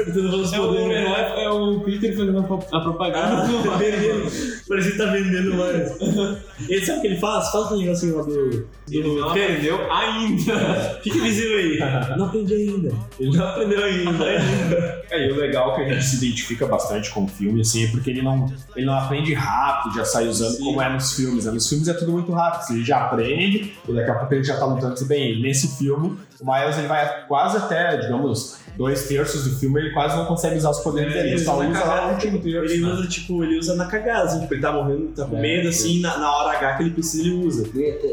Tentando fazer os É o, poderes. é, é o Peter fazendo a pro- a propaganda Ah, do Miles. vendendo. Parece que tá vendendo mais. Ele sabe o que ele faz? Faz um negocinho lá do. Ele não aprendeu ainda. O eles viram aí? Não aprendi ainda. Ele não aprendeu ainda. É, e o legal é que a gente se identifica bastante com o filme, assim, é porque ele não, ele não aprende rápido, já sai usando como é nos filmes. Né? Nos filmes é tudo muito rápido, ele já aprende, e daqui a pouco ele já tá lutando se bem. Nesse filme, o Miles ele vai quase até, digamos, dois terços do filme, ele quase não consegue usar os poderes É, dele, ele ele só usa lá cagada. último terço. Ele né? usa, tipo, ele usa na cagada, assim, tipo, ele tá morrendo, tá com É, medo, assim, na, na hora H que ele precisa, ele usa.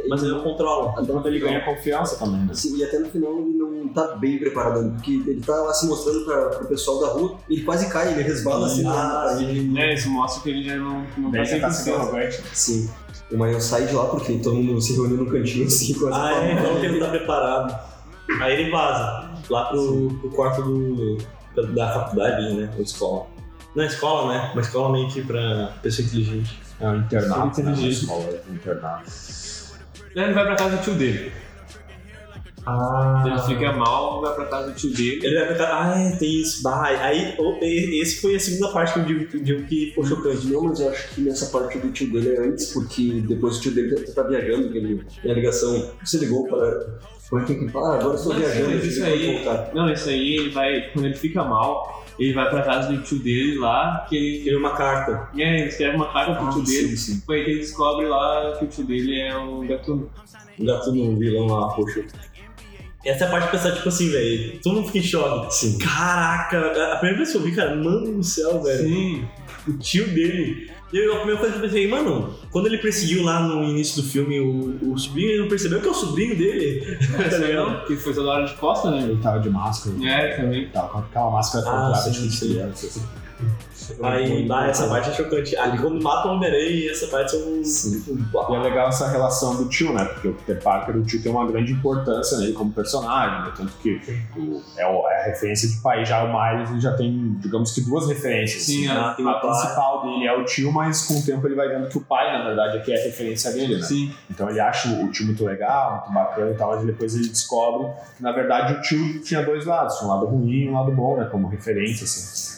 Mas ele não controla. Então ele ganha confiança também, né? Sim, e até no final ele não tá bem preparado, porque ele tá lá se mostrando pra, pro pessoal da rua, ele quase cai, ele resbala assim. Ah, né? sim. É, isso mostra que ele já não, não tá você tá sendo 100%. arrogante. Sim. O Miles sai de lá porque todo mundo se reuniu no cantinho assim, quase Ah, é, então que ele tá preparado. Aí ele vaza lá pro, pro quarto do, da faculdade, né? Ou escola. Não, escola, né? Uma escola meio que pra pessoa inteligente. É um internato, né? Uma escola, internato. Ele vai pra casa do tio dele. Ah. Ele fica mal, vai pra casa do tio dele. Ele vai pra cá. Ah, é, tem isso. Bah, aí, oh, esse foi a segunda parte que eu digo, que eu digo que foi chocante. Não, mas eu acho que nessa parte do tio dele é antes, porque depois o tio dele tá, tá viajando, que ele tem a ligação. Você ligou para. Como é que ele fala? Ah, agora eu estou Mas viajando, isso pode aí- voltar. Não, isso aí ele vai. Quando ele fica mal, ele vai pra casa do tio dele lá, que ele. Teve uma carta. É, ele escreve uma carta pro tio dele. sim, sim. Foi aí que ele descobre lá que o tio dele é um gatuno. Um gato no vilão lá, roxo. Essa é a parte de pensar, tipo assim, velho. Todo mundo fica em choque. Sim. Caraca, a primeira vez que eu vi, cara, mano do céu, velho. Sim. O tio dele. E eu, a primeira coisa que eu pensei, mano, quando ele perseguiu lá no início do filme o, o sobrinho, ele não percebeu que é o sobrinho dele. tá ligado? Não, que foi toda hora de costa, né? Ele tava de máscara. É, também. Tava com aquela máscara Ah, sim, de sim. criança. assim. Aí, bah, essa parte é chocante. Ali quando mata o Homem-Aranha, essa parte são um. Sim. E é legal essa relação do tio, né? Porque o Peter Parker, o tio tem uma grande importância nele como personagem, né? Tanto que o- é, é a referência de pai. Já o Miles ele já tem, digamos que, duas referências. Sim, assim. a- tem a principal dele é o tio, mas com o tempo ele vai vendo que o pai, na verdade, é que é a referência dele, né? Sim. Então ele acha o tio muito legal, muito bacana e tal, mas depois ele descobre que, na verdade, o tio tinha dois lados. Um lado ruim e um lado bom, né? Como referência, assim.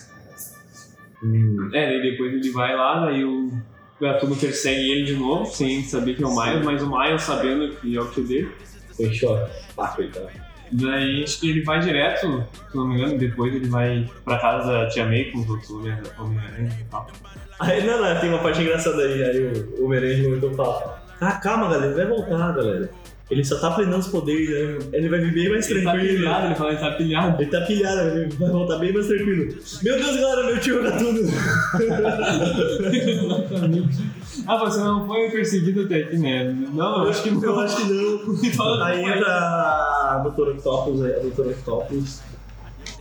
É, daí depois ele vai lá, daí o gatuno persegue ele de novo, sem saber que é o Miles, mas o Miles sabendo que é o tio dele. Foi em choque. Ah, coitado. Daí acho que ele vai direto, se não me engano, depois ele vai pra casa da tia May com os outros Homem-Aranha e tal. Aí, não, não, tem uma parte engraçada aí. Aí o Homem-Aranha comentou e fala: Ah, calma, galera, ele vai voltar, galera. Ele só tá aprendendo os poderes, né? ele vai vir bem mais Ele tá tranquilo. pilhado, ele fala, ele tá pilhado. Ele tá pilhado, ele vai voltar bem mais tranquilo. Meu Deus, galera, meu tio joga tudo. ah, você não foi perseguido até aqui, né? Não, eu acho que Eu não. acho que não. Aí entra a Doutora Octopus, aí, a Doutora Octopus.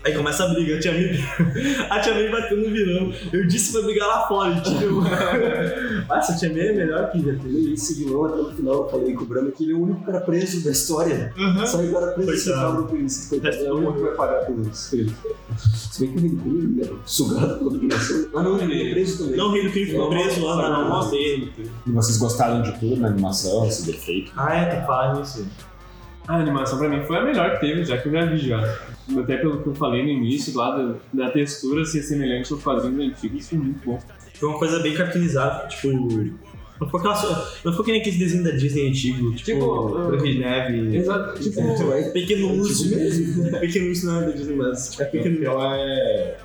Aí começa a briga, a Tia May, a Tia May batendo no vilão. Eu disse pra brigar lá fora, tipo... Ah, essa Tia May é melhor que já E esse vilão, até no final, eu falei com o Brano que ele é o único cara preso da história. Uhum. Só o cara preso esse cabra por isso. Coitado, É o único que vai pagar pelos crimes. Se bem que o Ridículo é sugado pela dominação. Ah, não, ele é preso também. Não, o Rei do Crime ficou preso lá na mão dele. E vocês gostaram de tudo na animação, esse defeito? Ah, é, tá falando isso. A animação pra mim foi a melhor que teve, já que eu já vi já. Até pelo que eu falei no início, lá da, da textura ser semelhante aos quadrinhos antigos, foi muito bom. Foi uma coisa bem caracterizada, tipo... Não foi, aquela, não foi que nem aquele desenho da Disney antigo, tipo, Tipo, Branca de Neve. Exato, tipo, É, Pequeno Urso. Pequeno Urso não é da Disney, mas tipo, Pequeno Então é,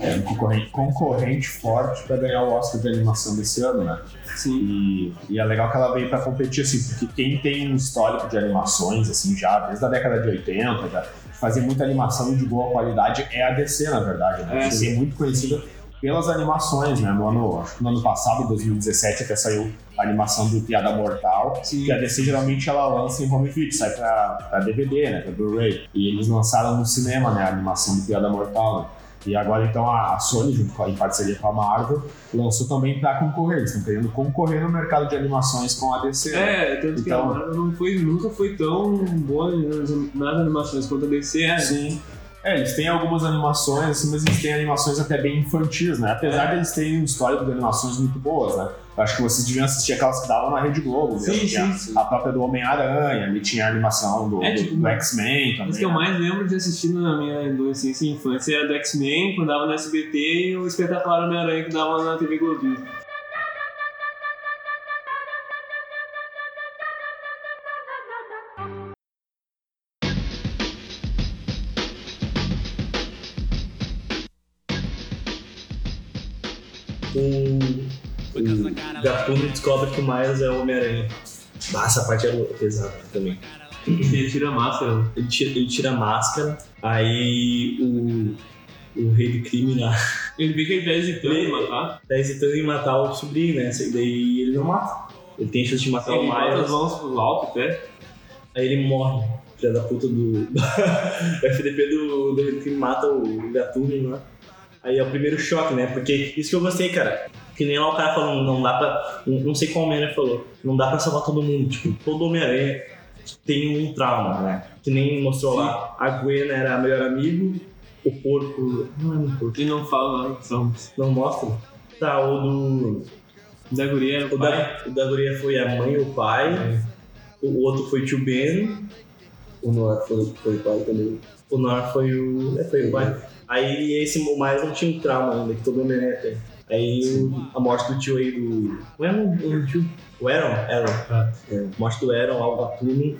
é um concorrente, concorrente forte pra ganhar o Oscar de animação desse ano, né? Sim. E, e é legal que ela veio pra competir, assim, porque quem tem um histórico de animações, assim, já desde a década de 80, já fazia muita animação de boa qualidade, é a DC, na verdade, né? É, DC é muito conhecida pelas animações, né? No ano, acho que no ano passado, em 2017, até saiu a animação do Piada Mortal, Sim. que a DC geralmente ela lança em home video, sai pra, pra DVD, né? Pra Blu-ray. E eles lançaram no cinema, né? A animação do Piada Mortal, né? E agora, então, a Sony, junto com em parceria com a Marvel, lançou também pra concorrer. Eles estão querendo concorrer no mercado de animações com a DC. né? É, tanto que Então- a Marvel não foi, nunca foi tão boa nas, animações quanto a DC é. Sim. É, eles têm algumas animações, assim, mas eles têm animações até bem infantis, né? Apesar de eles terem um histórico de animações muito boas, né? Acho que vocês deviam assistir aquelas que davam na Rede Globo. mesmo. Sim, sim, sim. A própria do Homem-Aranha, ali tinha a animação do, É, tipo, do X-Men também. As que eu né? mais lembro de assistir na minha adolescência e infância era do X-Men, quando dava no SBT, e o espetacular Homem-Aranha que dava na TV Globinho. Gatuno descobre que o Miles é o Homem-Aranha. Ah, essa parte é pesada também. Ele tira a máscara. Ele tira, ele tira a máscara, aí o, o rei do crime lá Ele vê que ele tá hesitando em matar. tá hesitando em matar o sobrinho, né? E daí ele não mata. Ele tem chance de matar Ele o bota as Miles, mãos pro alto até. aí ele morre. Filha da puta do. o FDP do, do rei do crime mata o Gatuno lá. Aí é o primeiro choque, né? Porque isso que eu gostei, cara. Que nem lá o cara falando, não dá pra. Não, sei qual Homem-Aranha falou. Não dá pra salvar todo mundo. Tipo, todo Homem-Aranha tem um trauma, né? Que nem mostrou lá. A Gwen era melhor amigo, o porco. Não é um porco. E não fala nada, só. Não mostra? Tá, o do. Da guria era O o pai. da, o da guria foi a mãe e o pai. O outro foi o tio Ben. O Noir foi, foi pai também. O Nor foi o. É, foi o pai. Aí esse, o Miles não tinha um trauma ainda, que todo Homem-Aranha tem. Aí o- a morte do tio aí do. Não é um, um tio? O Aaron? Aaron. É, a morte do Aaron, o Gatuno.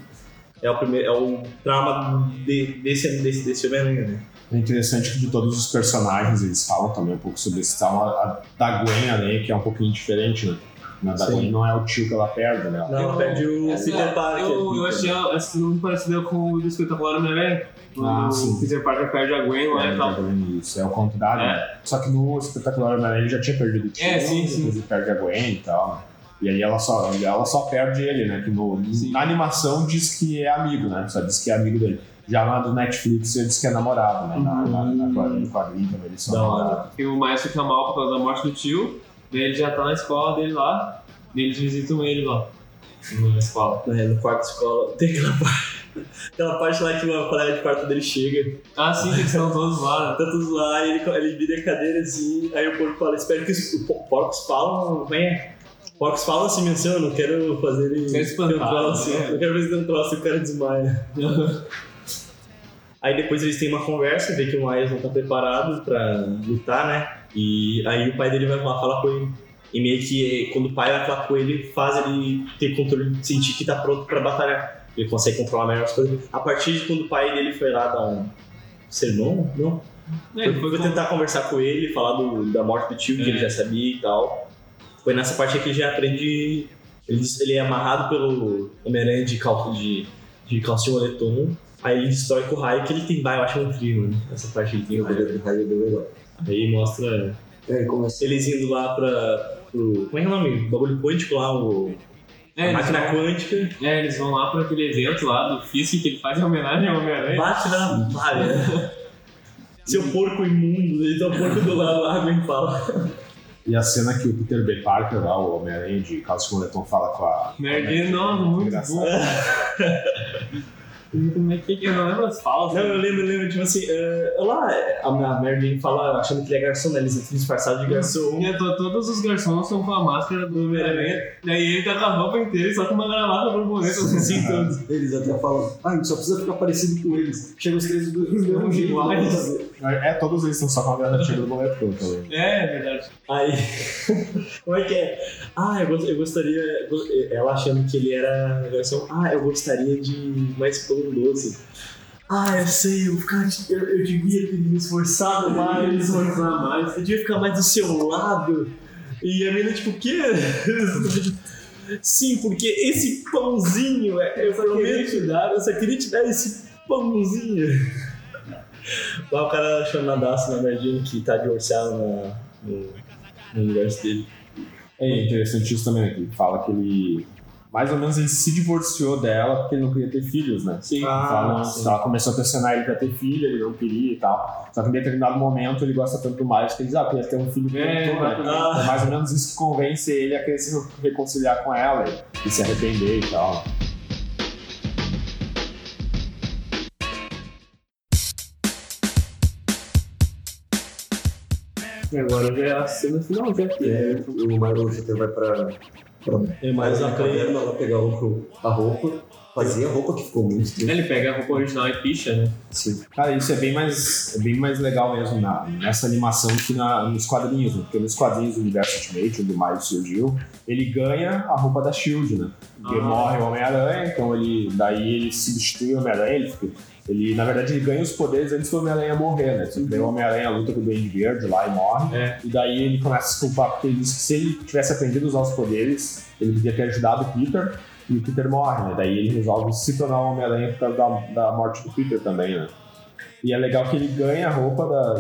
É o, primeiro, é o trauma de, desse, desse, desse Homem-Aranha, né? É interessante que de todos os personagens eles falam também um pouco sobre esse trauma. A da Gwen, né, que é um pouquinho diferente, né? Na da. Gwen não é o tio que ela perde, né? Não, ela perde o Peter Parker. Eu, eu achei ela- essa muito parecida com o do espetacular Homem-Aranha. Ah, o sim. Peter Parker perde a Gwen lá É, e tal. Isso, é o contrário. É. né? Só que no espetacular Homem-Aranha ele já tinha perdido o tio, É, sim, sim. ele perde a Gwen e tal. E aí ela só, ela só perde ele, né? Que no, Sim. na animação diz que é amigo, né? Só diz que é amigo dele. Já na do Netflix ele diz que é namorado, né? Na, na, na quadrinho também eles são namorados. E o Miles fica mal por causa da morte do tio. Daí ele já tá na escola dele lá. Daí eles visitam ele lá. Na escola. É, no quarto de escola. Tem aquela parte, aquela parte lá que uma colega de quarto dele chega. Ah, sim, eles estão todos lá. né? Tá todos lá, e ele, ele vira a cadeira assim, aí o porco fala, espero que os po- porcos falam, vem. Porcos falam assim, menção, eu não quero fazer ele Quer espantar, um troço, né? eu quero ver se tem um troço e o cara desmaia. Aí depois eles têm uma conversa, vê que o Miles não tá preparado pra lutar, né? E aí o pai dele vai lá falar com ele. E meio que quando o pai vai falar com ele, faz ele ter controle sentir que tá pronto pra batalhar. Ele consegue controlar melhor as coisas. A partir de quando o pai dele foi lá dar um sermão, não? É, foi, foi foi tentar conversar com ele, falar do- da morte do tio, que É. ele já sabia e tal. Foi nessa parte que ele já aprende. Ele, ele é amarrado pelo Homem-Aranha de, cal, de, de calcinha moletom. Aí ele destrói com o raio que ele tem. Vai, eu acho um frio, né? Essa parte ele tem O raio. poder do raio é bem legal. Aí mostra É, começa. eles indo lá pra. Pro, como é que é o nome? O bagulho quântico lá, o, É, a máquina vão, quântica. é, eles vão lá pra aquele evento lá do Fisk que ele faz em homenagem ao Homem-Aranha. Bate na palha. Seu porco imundo, ele tá o porco do lado lá, alguém fala. E a cena que o Peter B. Parker, lá, o Homem-Aranha de calça de moletom, fala com a. Nerdinho, nossa, muito Engraçado. bom. Como é que é? Não lembro as falas. Não, eu lembro, eu lembro, tipo assim, eh, lá a, Mary fala achando que ele é garçom, né? Eles entram disfarçados de garçom. E to- todos os garçons estão com a máscara do Homem-Aranha. Daí ele tá com a roupa inteira, só com uma gravata borboleta assim, todos. Eles até falam, ah, a gente só precisa ficar parecido com eles. Chega os três do mesmo jeito. É, todos eles estão só com a gravatinha do moletom também. É, é verdade. Aí, como é que é? Ah, eu, gost- eu gostaria. Ela achando que ele era. Ah, eu gostaria de mais pão doce. Ah, eu sei, eu, cara, eu, eu devia ter me esforçado mais. Me esforçar mais. Eu devia ficar mais do seu lado. E a menina, tipo, o quê? Sim, porque esse pãozinho, é- eu prometo te dar, eu só queria te dar esse pãozinho. Lá o cara chamadaço na merdinha que tá divorciado na, no, no universo dele. É interessante isso também, que fala que ele. Mais ou menos ele se divorciou dela porque ele não queria ter filhos, né? Sim. Ah, Falam- sim. ela começou a pressionar ele pra ter filho, ele não queria e tal. Só que em determinado momento ele gosta tanto do Miles que ele diz, ah, queria ter um filho É, tu, né? ah. É mais ou menos isso que convence ele a querer se reconciliar com ela e, e se arrepender e tal. E agora já é a cena final, já que É, o Mario GT vai pra, pra É mais a caverna lá pegar o, a roupa. Fazia a roupa que ficou muito triste. Ele pega a roupa original e picha, né? Sim. Cara, isso é bem mais, é bem mais legal mesmo na, nessa animação do que na, nos quadrinhos, né? Porque nos quadrinhos do Universo Ultimate, onde o Miles surgiu, ele ganha a roupa da SHIELD, né? Porque Ah. morre o Homem-Aranha, então ele, daí ele substitui o Homem-Aranha, ele, fica- ele, na verdade, ele ganha os poderes antes do Homem-Aranha morrer, né? Daí o Homem-Aranha luta com o Duende Verde lá e morre, É. e daí ele começa a se culpar, porque ele diz que se ele tivesse aprendido a usar os poderes, ele podia ter ajudado o Peter, e o Peter morre, né? Daí ele resolve se tornar o Homem-Aranha por causa da, da morte do Peter também, né? E é legal que ele ganha a roupa da,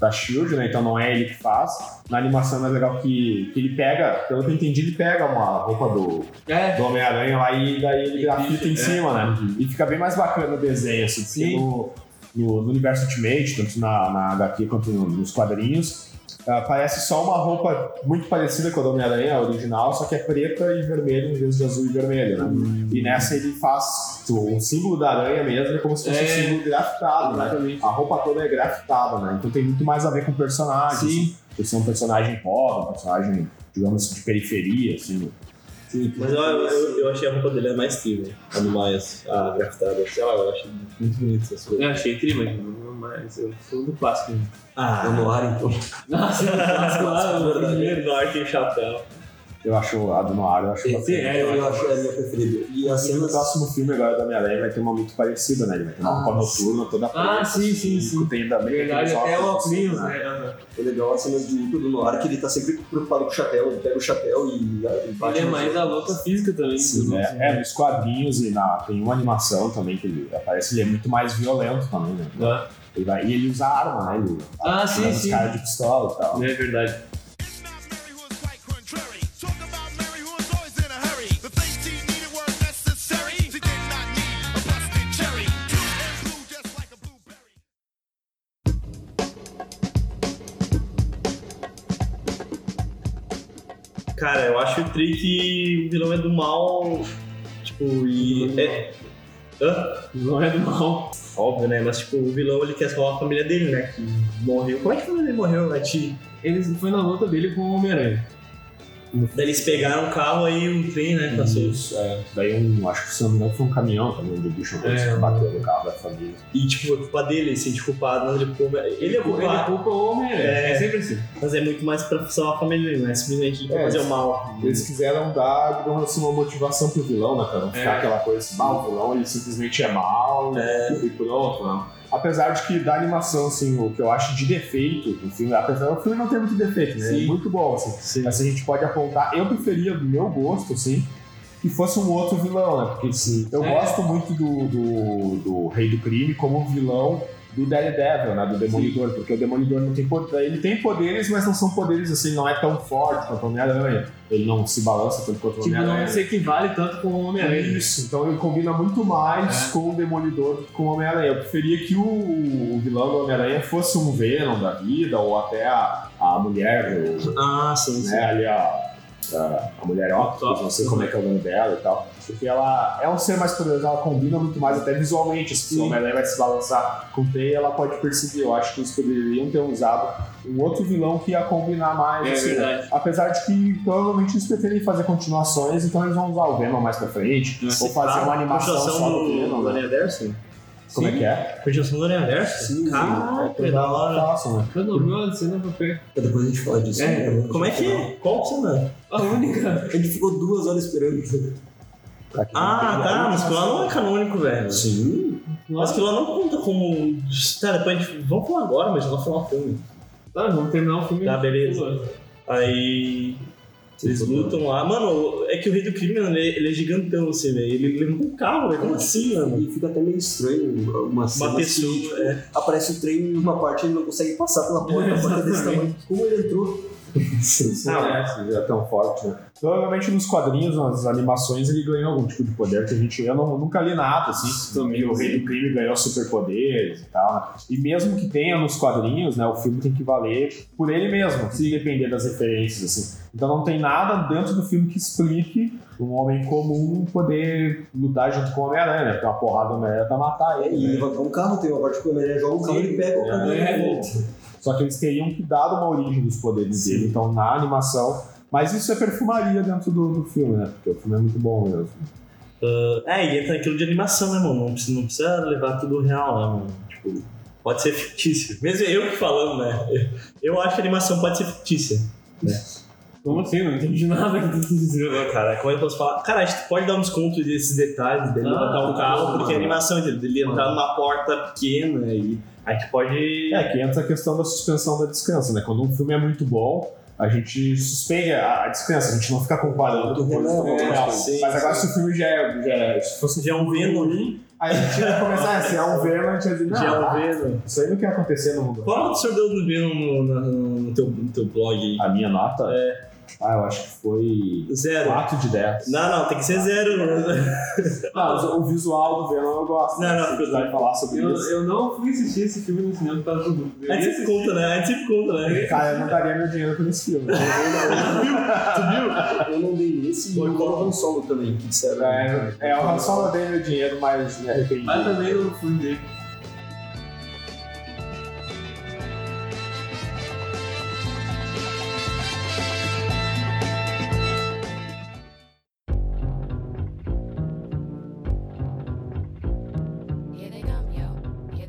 da Shield, né? Então não é ele que faz. Na animação é mais legal que, que ele pega, pelo que eu entendi, ele pega uma roupa do, É. do Homem-Aranha lá e daí ele grafita em É. cima, né? E fica bem mais bacana o desenho, assim, Sim. no, no, no universo Ultimate, tanto na, na HQ quanto no- nos quadrinhos, ah, parece só uma roupa muito parecida com a do Homem-Aranha, a original, só que é preta e vermelho em vez de azul e vermelho, né? E nessa ele faz o símbolo da aranha mesmo, é como se fosse É. um símbolo grafitado, né? Exatamente. A roupa toda é grafitada, né? Então tem muito mais a ver com o personagem. Sim. Por ser um personagem pobre, um personagem, digamos, de periferia, assim. Mas eu, eu, eu achei a roupa dele a mais trilha, a do mais a grafitada. Sei lá, eu achei muito bonito essas coisas. Eu achei incrível, mas eu sou do clássico. Ah, No ar, então. Nossa, do clássico lá, o verdade. primeiro. Tem o chapéu. Eu acho a do Noir, eu acho Sim, bacana. é, Eu, acho é a minha preferida. E as Assim, no cenas. próximo filme agora da Homem-Aranha vai ter uma muito parecida, né? Ele vai ter uma Ah, roupa noturna toda preta. Ah, sim, sim, assim, sim. Tem também Verdade, aqueles até o óculos, óculos, assim, né? Aham. É legal as cenas de luta do Noir, que ele tá sempre preocupado com o chapéu. Ele pega o chapéu e, e bate Ele é mais chão. a luta física também. Sim, é, outros, é, nos quadrinhos e na, tem uma animação também que ele aparece, ele é muito mais violento também, né? Ah, Ele vai, e ele usa arma, né? Ele Ah, sim, sim. caras de pistola e tal. É verdade. It's not Mary who is quite contrary. Talk about Mary who is always in a hurry. The things she needed were necessary. She did not need a busted cherry. Cute and blue just like a blueberry. Cara, eu acho o Trick o vilão é do mal. Tipo, e. É. Hã? Não é do mal. Óbvio, né? Mas tipo, o vilão ele quer salvar a família dele, né? Que morreu. Como é que a família dele morreu? A ti? Ele foi na luta dele com o Homem-Aranha. Daí eles pegaram o carro aí um trem, né? Passou. Isso, é. Daí um, acho que se não me engano foi um caminhão também, o bicho É. bateu no carro da família. E tipo, é culpa dele, se sente culpado, não, ele culpa. Ele é Ele culpado. culpa o homem, É. é sempre assim. Mas é muito mais pra salvar a família dele, não é simplesmente pra É, fazer o mal. Eles quiseram dar, digamos assim, uma motivação pro vilão, né, cara? Não ficar É. aquela coisa assim, ah, o vilão ele simplesmente é mal e pronto, não. Apesar de que da animação, assim, o que eu acho de defeito no filme, apesar do filme não ter muito defeito, né? Sim. É muito bom, assim. Sim. Mas a gente pode apontar, eu preferia, do meu gosto, assim, que fosse um outro vilão, né? Porque assim, eu É. gosto muito do, do, do Rei do Crime como vilão do Daredevil, né? Do Demolidor, porque o Demolidor não tem poder. Ele tem poderes, mas não são poderes assim, não é tão forte quanto o Homem-Aranha. Ele não se balança tanto quanto o Tipo, não Homem-Aranha. se equivale tanto com o Homem-Aranha. Isso, então ele combina muito mais É. com o Demolidor do que com o Homem-Aranha. Eu preferia que o, o vilão do Homem-Aranha fosse um Venom da vida, ou até a, a mulher, o, Ah, sim, sim. né, ali a, a, a mulher Octopus, não sei como é que é o nome dela e tal. Porque ela é um ser mais poderoso, ela combina muito mais até visualmente. Se o Homem-Aranha vai se balançar com teia, ela pode perceber. Eu acho que eles poderiam ter usado um outro vilão que ia combinar mais. É assim, né? verdade. Apesar de que provavelmente eles pretendem fazer continuações, então eles vão usar o Venom mais pra frente. É. Ou fazer uma animação só do do, Venom. né? Aranha Verso? Como é que é? Continuação do Aranha Verso? Sim, sim. Caraca, É, da hora. Façam, né? Eu não a cena. Depois a gente fala disso. É, né? Como é que é? Qual cena? A única. A gente ficou duas horas esperando. Aqui Ah, não tem tá, mas aquilo lá não é canônico, velho. Sim. Mas aquilo lá não conta como. Tá, depois a gente. Vamos falar agora, mas não falar o filme. Tá, vamos terminar o filme. Tá, beleza. Aí. Eles lutam lá. Mano, é que o rei do crime, mano, ele, ele é gigantão, assim, velho. Ele levanta um carro, velho. Como assim, mano? E fica até meio estranho uma cena Uma pessoa. assim, tipo, é. aparece o trem em uma parte e ele não consegue passar pela porta, a porta desse tamanho. Como ele entrou? Não, é, se é tão forte, né? Provavelmente nos quadrinhos, nas animações, ele ganhou algum tipo de poder que a gente. Eu não- nunca li nada, assim. Também o Rei do Crime ganhou superpoderes e tal. né? E mesmo que tenha nos quadrinhos, né? O filme tem que valer por ele mesmo, sem depender das referências, assim. Então não tem nada dentro do filme que explique um homem comum poder lutar junto com o Homem-Aranha, né? Porque uma porrada do Homem-Aranha pra matar É, ele. e né? levantar um carro, tem uma parte que o Homem-Aranha joga o carro e ele pega o carro É. e volta. Só que eles teriam que dar uma origem dos poderes dele, então na animação. Mas isso é perfumaria dentro do, do filme, né? Porque o filme é muito bom mesmo. É, e entra naquilo de animação, né, mano? Não precisa, não precisa levar tudo real, né, mano? Tipo, pode ser fictício. Mesmo eu que falando, né? Eu acho que a animação pode ser fictícia. Como assim? Não entendi nada que tu quis dizer. Cara, como é que eu posso falar? Cara, a gente pode dar um desconto desses detalhes dele Ah, levantar um carro, tá. porque é animação, entendeu? Dele entrar numa porta pequena e a gente pode. É, que entra a questão da suspensão da descrença, né? Quando um filme é muito bom, a gente suspende a, a a gente não fica comparando com sim, Mas agora sim. se o filme já é. Já é se fosse Já é um Venom. ruim, aí a gente ia começar a se é um Venom, a gente ia dizer, não, Já é um ah, Venom. isso aí não quer acontecer no mundo. Qual o senhor deu do Venom no, no, no teu, no teu blog aí? A minha nota? É. Ah, eu acho que foi Zero. 4 de 10. Não, não, tem que ser zero. Não, mas o visual do Venom eu gosto. Não, né? não, Se quiser falar sobre Eu, isso. eu não fui assistir esse filme no cinema por causa do. Eu A gente conta, né? A gente sempre conta, né? Cara, eu não daria meu dinheiro por esse filme. Eu não dei nesse e o Han Solo também, que disseram. É, é, eu só não dei meu dinheiro, mas me arrependi. Mas também não fui dele.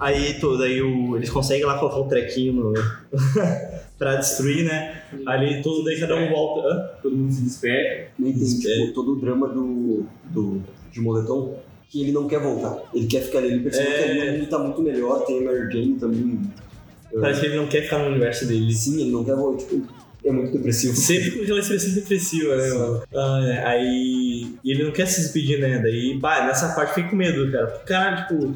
Aí tô, daí o, eles conseguem lá colocar um trequinho no, pra destruir, né? Ali todo, daí cada um volta. Hã? Todo mundo se despede. Nem tem tipo, todo o drama do, do, de Moletom, que ele não quer voltar. Ele quer ficar ali, ele percebe É. que ali ele tá muito melhor, tem a Mary Jane também. Parece que ele não quer ficar no universo dele. Sim, ele não quer voltar, tipo, é muito depressivo. Sempre com aquela expressão depressiva, né, mano? Ah, é. Aí. E ele não quer se despedir, né? Daí, bah, nessa parte eu fiquei com medo, cara. Porque, cara, tipo,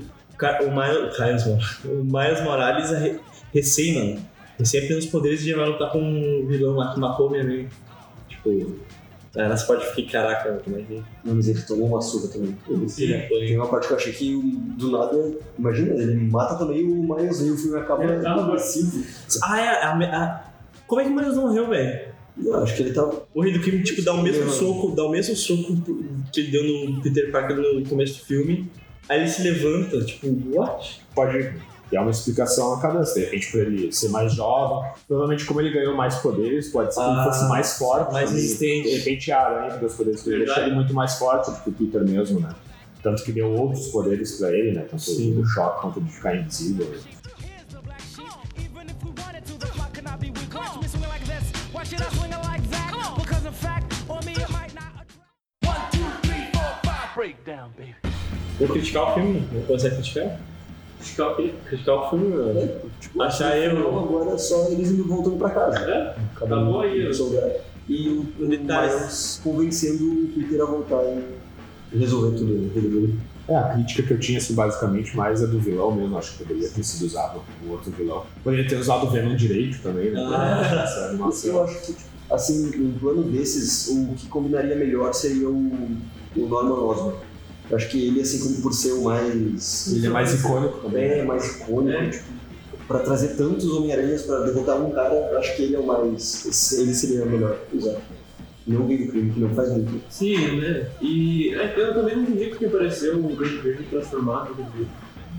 o, Miles, o Miles Morales é re- recém, mano. Recém apenas os poderes e já vai lutar com um vilão lá que matou minha mãe. Tipo. É, nessa parte eu fiquei, caraca, como é que. Não, mas ele tomou uma surra também. Ele apanha. Tem uma parte que eu achei que do nada, imagina, ele mata também o Miles e o filme acaba Ele tava agressivo. Ah, é. A, a- como é que o Miles morreu, velho? Não, acho que ele tá. O Rei do Crime, tipo, dá o mesmo soco, dá o mesmo soco que ele deu no Peter Parker no começo do filme. Aí ele se levanta, tipo, what? Pode é uma explicação a cada De repente, por ele ser mais jovem, provavelmente, como ele ganhou mais poderes, pode ser que ele Ah, fosse mais forte. mais também. resistente. De repente, a aranha que deu os poderes dele Verdade. deixa ele muito mais forte do que o Peter mesmo, né? Tanto que deu outros poderes pra ele, né? Tanto Sim. do choque quanto de ficar invisível. Here's the black Vou criticar o filme, não consegue criticar? Criticar o quê? Criticar o filme, mano. Tipo, Achar eu- final, Agora é só eles indo voltando pra casa. É? Cada Acabou um aí. E o, o. Miles convencendo o Peter a voltar e resolver tudo vida dele. É, a crítica que eu tinha, assim, basicamente, mais é do vilão mesmo. Acho que poderia ter sido usado o outro vilão. Poderia ter usado o Venom direito também, né? Ah. Essa Eu animação. acho que, tipo, assim, um plano desses, o que combinaria melhor seria o, o Norman Osborn. Eu acho que ele, assim, como por ser o mais... Ele é mais icônico também. É, mais icônico, É. tipo, pra trazer tantos Homem-Aranhas pra derrotar um cara, eu acho que ele é o mais... Ele seria o melhor usar. Não o do Crime, que não faz muito. Sim, né? E é, eu também não entendi porque apareceu o Grande Verde transformado. quer dizer.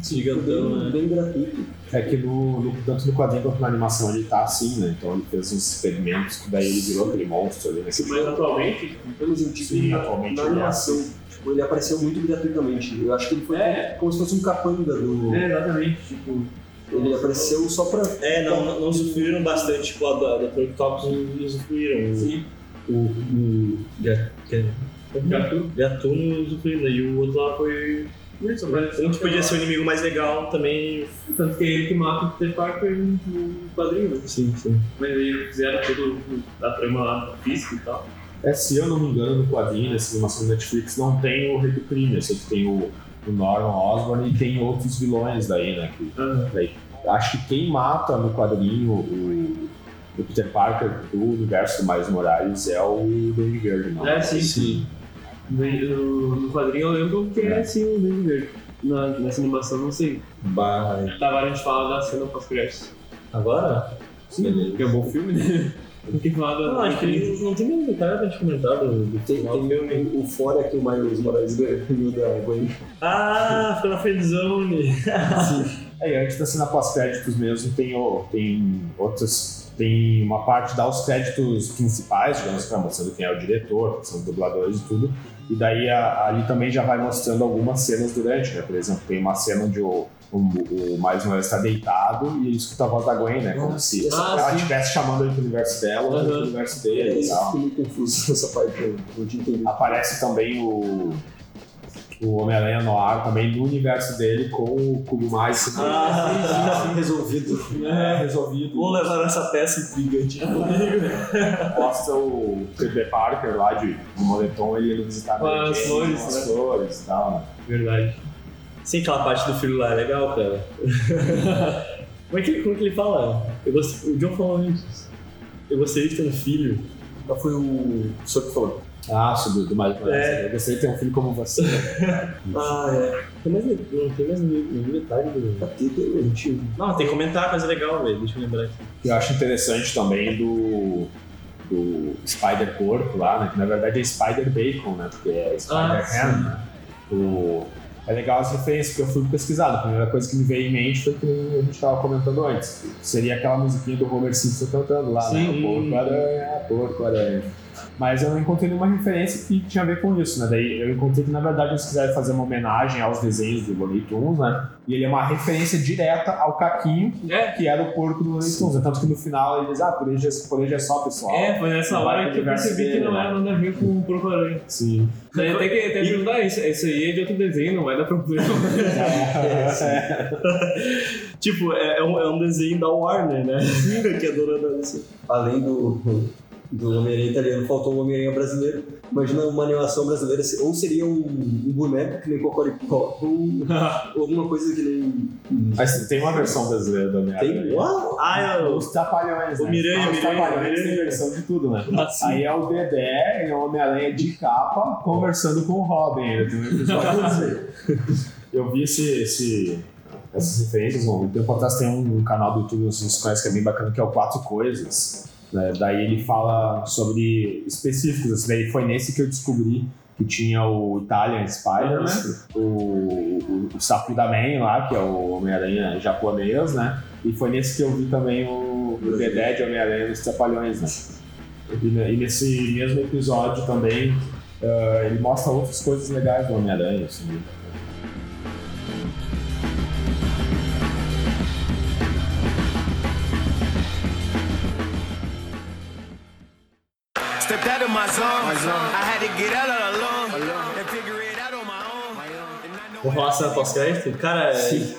Gigantão, Bem, né? bem gratuito. É que no, no- tanto no quadrinho quanto na animação ele tá assim, né? Então ele fez uns experimentos que daí ele virou aquele monstro ali, né? Mas atualmente, Pelo sentido, atualmente na ele é animação, tipo, ele apareceu muito gratuitamente. Eu acho que ele foi É. como se fosse um capanga do... é exatamente, tipo, Ele apareceu só pra... É, não, não, não usufruíram bastante, tipo, a da, da Talks não usufruíram. O, sim, o, o Ga- Ga- Gatu. Gatuno usufruindo, e o outro lá foi. Isso, mas Um que podia ser o inimigo mais legal também. Tanto que é ele que mata o Peter Parker no quadrinho, né? Sim, sim. Mas aí fizeram todo a trama lá física e tal. É, se eu não me engano, no quadrinho, nessa animação da Netflix, não tem o Rei do Crime. Eu sei que tem o, o Norman Osborn e tem outros vilões daí, né? Que, daí, acho que quem mata no quadrinho o, o Peter Parker do universo do Miles Morales é o Duende Verde, não? É, sim. No, no- no quadrinho eu lembro que é assim o Duende Verde. Na, nessa animação não sei. Bah. Agora a gente fala da cena pós-créditos. Agora? Sim, que é um bom filme, né? Tem que falar da. Não, acho que não tem nenhum detalhe pra gente comentar do, do Tem, final do filme. tem o fora que o Miles Morales ganhou da Gwen. Ah, ficou na friendzone. É, e antes da cena pós-créditos mesmo, tem, o, tem outras. Tem uma parte dá os créditos principais, digamos, pra mostrando quem é o diretor, que são os dubladores e tudo. E daí a- ali também já vai mostrando algumas cenas durante, né? Por exemplo, tem uma cena onde o, o, o Miles Morales está deitado e ele escuta a voz da Gwen, né? Como se Ah, ela estivesse chamando ele pro universo dela ou Aham. pro universo É, dele e isso tal. fiquei meio confuso nessa parte, eu não tinha entendido. Aparece também o, o Homem-Aranha no ar também no universo dele com o cubo mágico Ah, resolvido. é, resolvido. Vou levar essa peça intrigante comigo. Mostra o Peter Parker lá de, de moletom, ele indo visitar Com as flores, as né? flores e tal. né? Verdade. Sim, aquela parte do filho lá é legal, cara. como, é que, como é que ele fala? Eu gost... O John falou antes. Eu gostaria de ter um filho. Qual foi o senhor que falou? Ah, sobre do Morales. É. Eu gostaria de ter um filho como você. Ah, é. Tem mais, não tem mais nenhum detalhe do. Tá gente... Não, tem que comentar, coisa legal, velho. Deixa eu lembrar aqui. que eu acho interessante também do, do Spider Corpo lá, né? Que na verdade é Spider Bacon, né? Porque é Spider Ah, Ham, né? O, é legal as referências, porque eu fui pesquisado. A primeira coisa que me veio em mente foi que a gente estava comentando antes. Seria aquela musiquinha do Homer Simpson cantando lá, né? Sim. O porco aranha, porco aranha. Mas eu não encontrei nenhuma referência que tinha a ver com isso, né? Daí eu encontrei que, na verdade, eles quiseram fazer uma homenagem aos desenhos do Looney Tunes, né? E ele é uma referência direta ao Caquinho, É, que era o porco do Looney Tunes. Tanto que no final ele diz, ah, por hoje é, por hoje é só, pessoal. é, foi nessa hora que eu percebi que não né? era nada a ver com o Porco Aranha. Sim. Daí até que até perguntar isso. Isso aí é de outro desenho, não vai dar problema. Tipo, é, é um, é um desenho da Warner, né? que é dona da. Além do, do Homem-Aranha italiano, faltou um Homem-Aranha brasileiro. Imagina uma animação brasileira, ou seria um, um boneco que nem Cocoricó, ou alguma coisa que nem... Mas tem uma versão brasileira do Homem-Aranha. Tem? Uau! Ah, é o. Os Trapalhões, O né? Miranha, Ah, Os Trapalhões tem versão de tudo, né? Ah. Aí é o Dedé, é um Homem-Aranha de capa, conversando com o Robin ainda. Tem um episódio assim. Eu vi esse, esse, essas referências, bom, um tempo atrás tem um canal do YouTube, vocês conhecem, que é bem bacana, que é o Quatro Coisas. Né? Daí ele fala sobre específicos, assim, daí foi nesse que eu descobri que tinha o Italian Spider, né? o, o, o Sapudaman lá, que é o Homem-Aranha japonês, né? E foi nesse que eu vi também o, o The Dead Homem-Aranha dos Trapalhões, né? E, e nesse mesmo episódio também ah, ele mostra outras coisas legais do Homem-Aranha, assim. Vou falar cena pós-crédito? Cara, é-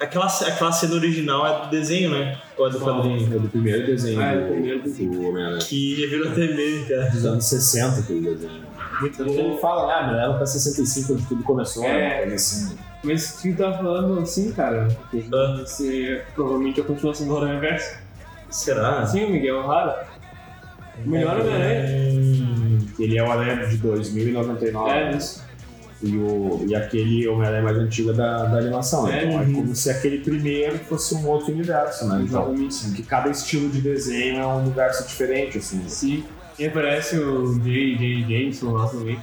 aquela, aquela cena original é do desenho, né? Ou é do quadrinho? É do primeiro desenho Ah, é do primeiro desenho. do Homem-Aranha. Que já virou até meme, cara. Dos anos 60 aquele desenho. Muito que ele fala, ah, me leva pra 65 onde tudo começou, É. né? Coisa assim. Mas tu tá falando assim, cara, que Ah. vai ser provavelmente a continuação do Aranha Verso. Será? Sim, o Miguel O'Hara. O melhor Homem-Aranha. Hum, Ele é o Aranha de 2099. É, isso. E, o, e aquele Homem-Aranha mais antigo é da, da animação. É, então é uhum. como se aquele primeiro fosse um outro universo, né? Então, Exatamente. que cada estilo de desenho é um universo diferente, assim. Sim. E aparece o J. J. Jameson lá também.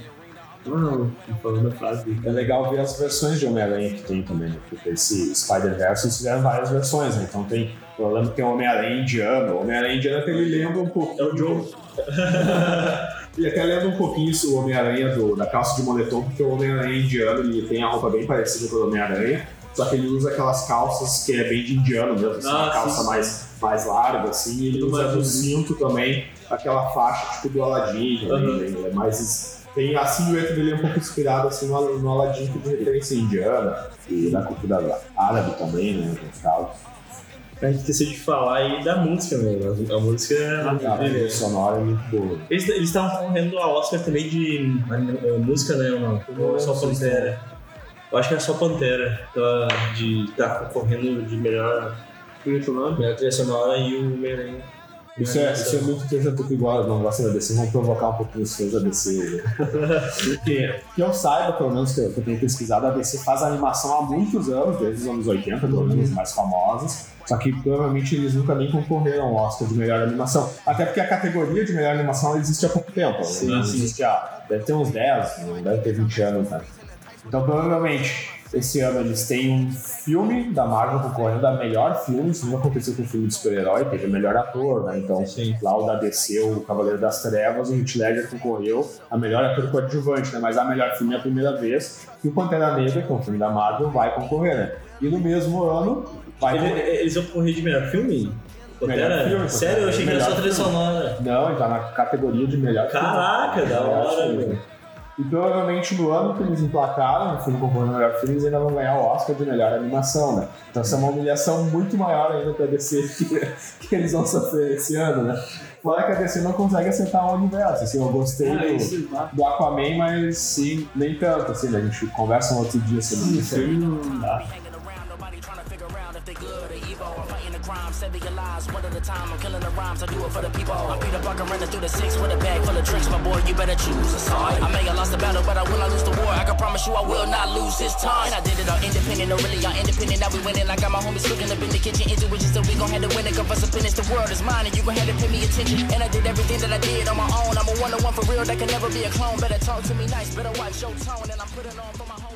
Não, falando a frase dele. É legal ver as versões de Homem-Aranha que tem também, né? Porque esse Spider-Verse eles fizeram várias versões, né? Então tem. Eu lembro que tem o Homem-Aranha indiano. O Homem-Aranha indiano até ele lembra um pouco. É o Joe. Ele até lembra um pouquinho isso, o Homem-Aranha do- da calça de moletom, porque o Homem-Aranha indiano ele tem a roupa bem parecida com o Homem-Aranha, só que ele usa aquelas calças que é bem de indiano mesmo, assim, Ah, uma calça sim. mais, mais larga, assim, e ele usa no bonito. cinto também aquela faixa tipo do Aladdin, também, Aham. né? é mais. Tem a silhueta dele é um pouco inspirada assim, no, no Aladdin, que tem referência indiana, e da cultura árabe também, né? e tal. A gente esqueceu de falar aí da música, né? A, a música é. A trilha sonora é muito boa. Eles estavam concorrendo ao Oscar também de eh, música, né? Ou não? Ou só Pantera? Eu acho que era só Pantera ela de estar concorrendo de melhor, melhor trilha sonora e o Homem-Aranha. Isso é, isso é muito interessante, porque igual não gosto da DC, vamos provocar um pouquinho os fãs da DC. Porque, que eu saiba, pelo menos que eu, que eu tenho pesquisado, a DC faz animação há muitos anos, desde os anos 80, pelo menos os mais famosos. Só que provavelmente eles nunca nem concorreram ao Oscar de melhor animação. Até porque a categoria de melhor animação existe há pouco tempo. Sim, né? Existe há, deve ter uns 10, não deve ter 20 anos, né? Então provavelmente esse ano eles têm um filme da Marvel concorrendo a melhor filme, isso nunca aconteceu com o filme de super-herói, teve melhor ator, né? Então Sim. lá o da DC, o Cavaleiro das Trevas, o Heath Ledger concorreu a melhor ator coadjuvante, né? Mas a melhor filme é a primeira vez que o Pantera Negra, que é um filme da Marvel, vai concorrer, né? E no mesmo ano vai Ele- concorrer. Eles vão correr de melhor filme? Melhor Pantera? filme, Sério, eu achei que era só trilha filme. sonora. Não, ele tá na categoria de melhor filme. Caraca, da Melhor hora, filme. E provavelmente no ano que eles emplacaram, o filme concorrendo ao melhor filme, eles ainda vão ganhar o Oscar de melhor animação, né? Então essa é uma humilhação muito maior ainda pra DC que, que eles vão sofrer esse ano, né? Fora que a DC não consegue acertar o universo, assim, eu gostei Ah, do, isso, tá. do Aquaman, mas sim, nem tanto, assim, né? A gente conversa um outro dia sobre isso. Não saving your lives one at a time. I'm killing the rhymes, I do it for the people. I'm Peter Parker running through the six with a bag full of tricks. My boy, you better choose a side. I may have lost the battle, but I will not lose the war. I can promise you I will not lose this time. And I did it all independent, or really all independent. Now we winning. I got my homies cooking up in the kitchen. Intuition said we gon' have to win it. Cause us to finish the world is mine, and you gon' have to pay me attention. And I did everything that I did on my own. I'm a one on one for real, that can never be a clone. Better talk to me nice, better watch your tone. And I'm putting on for my. So I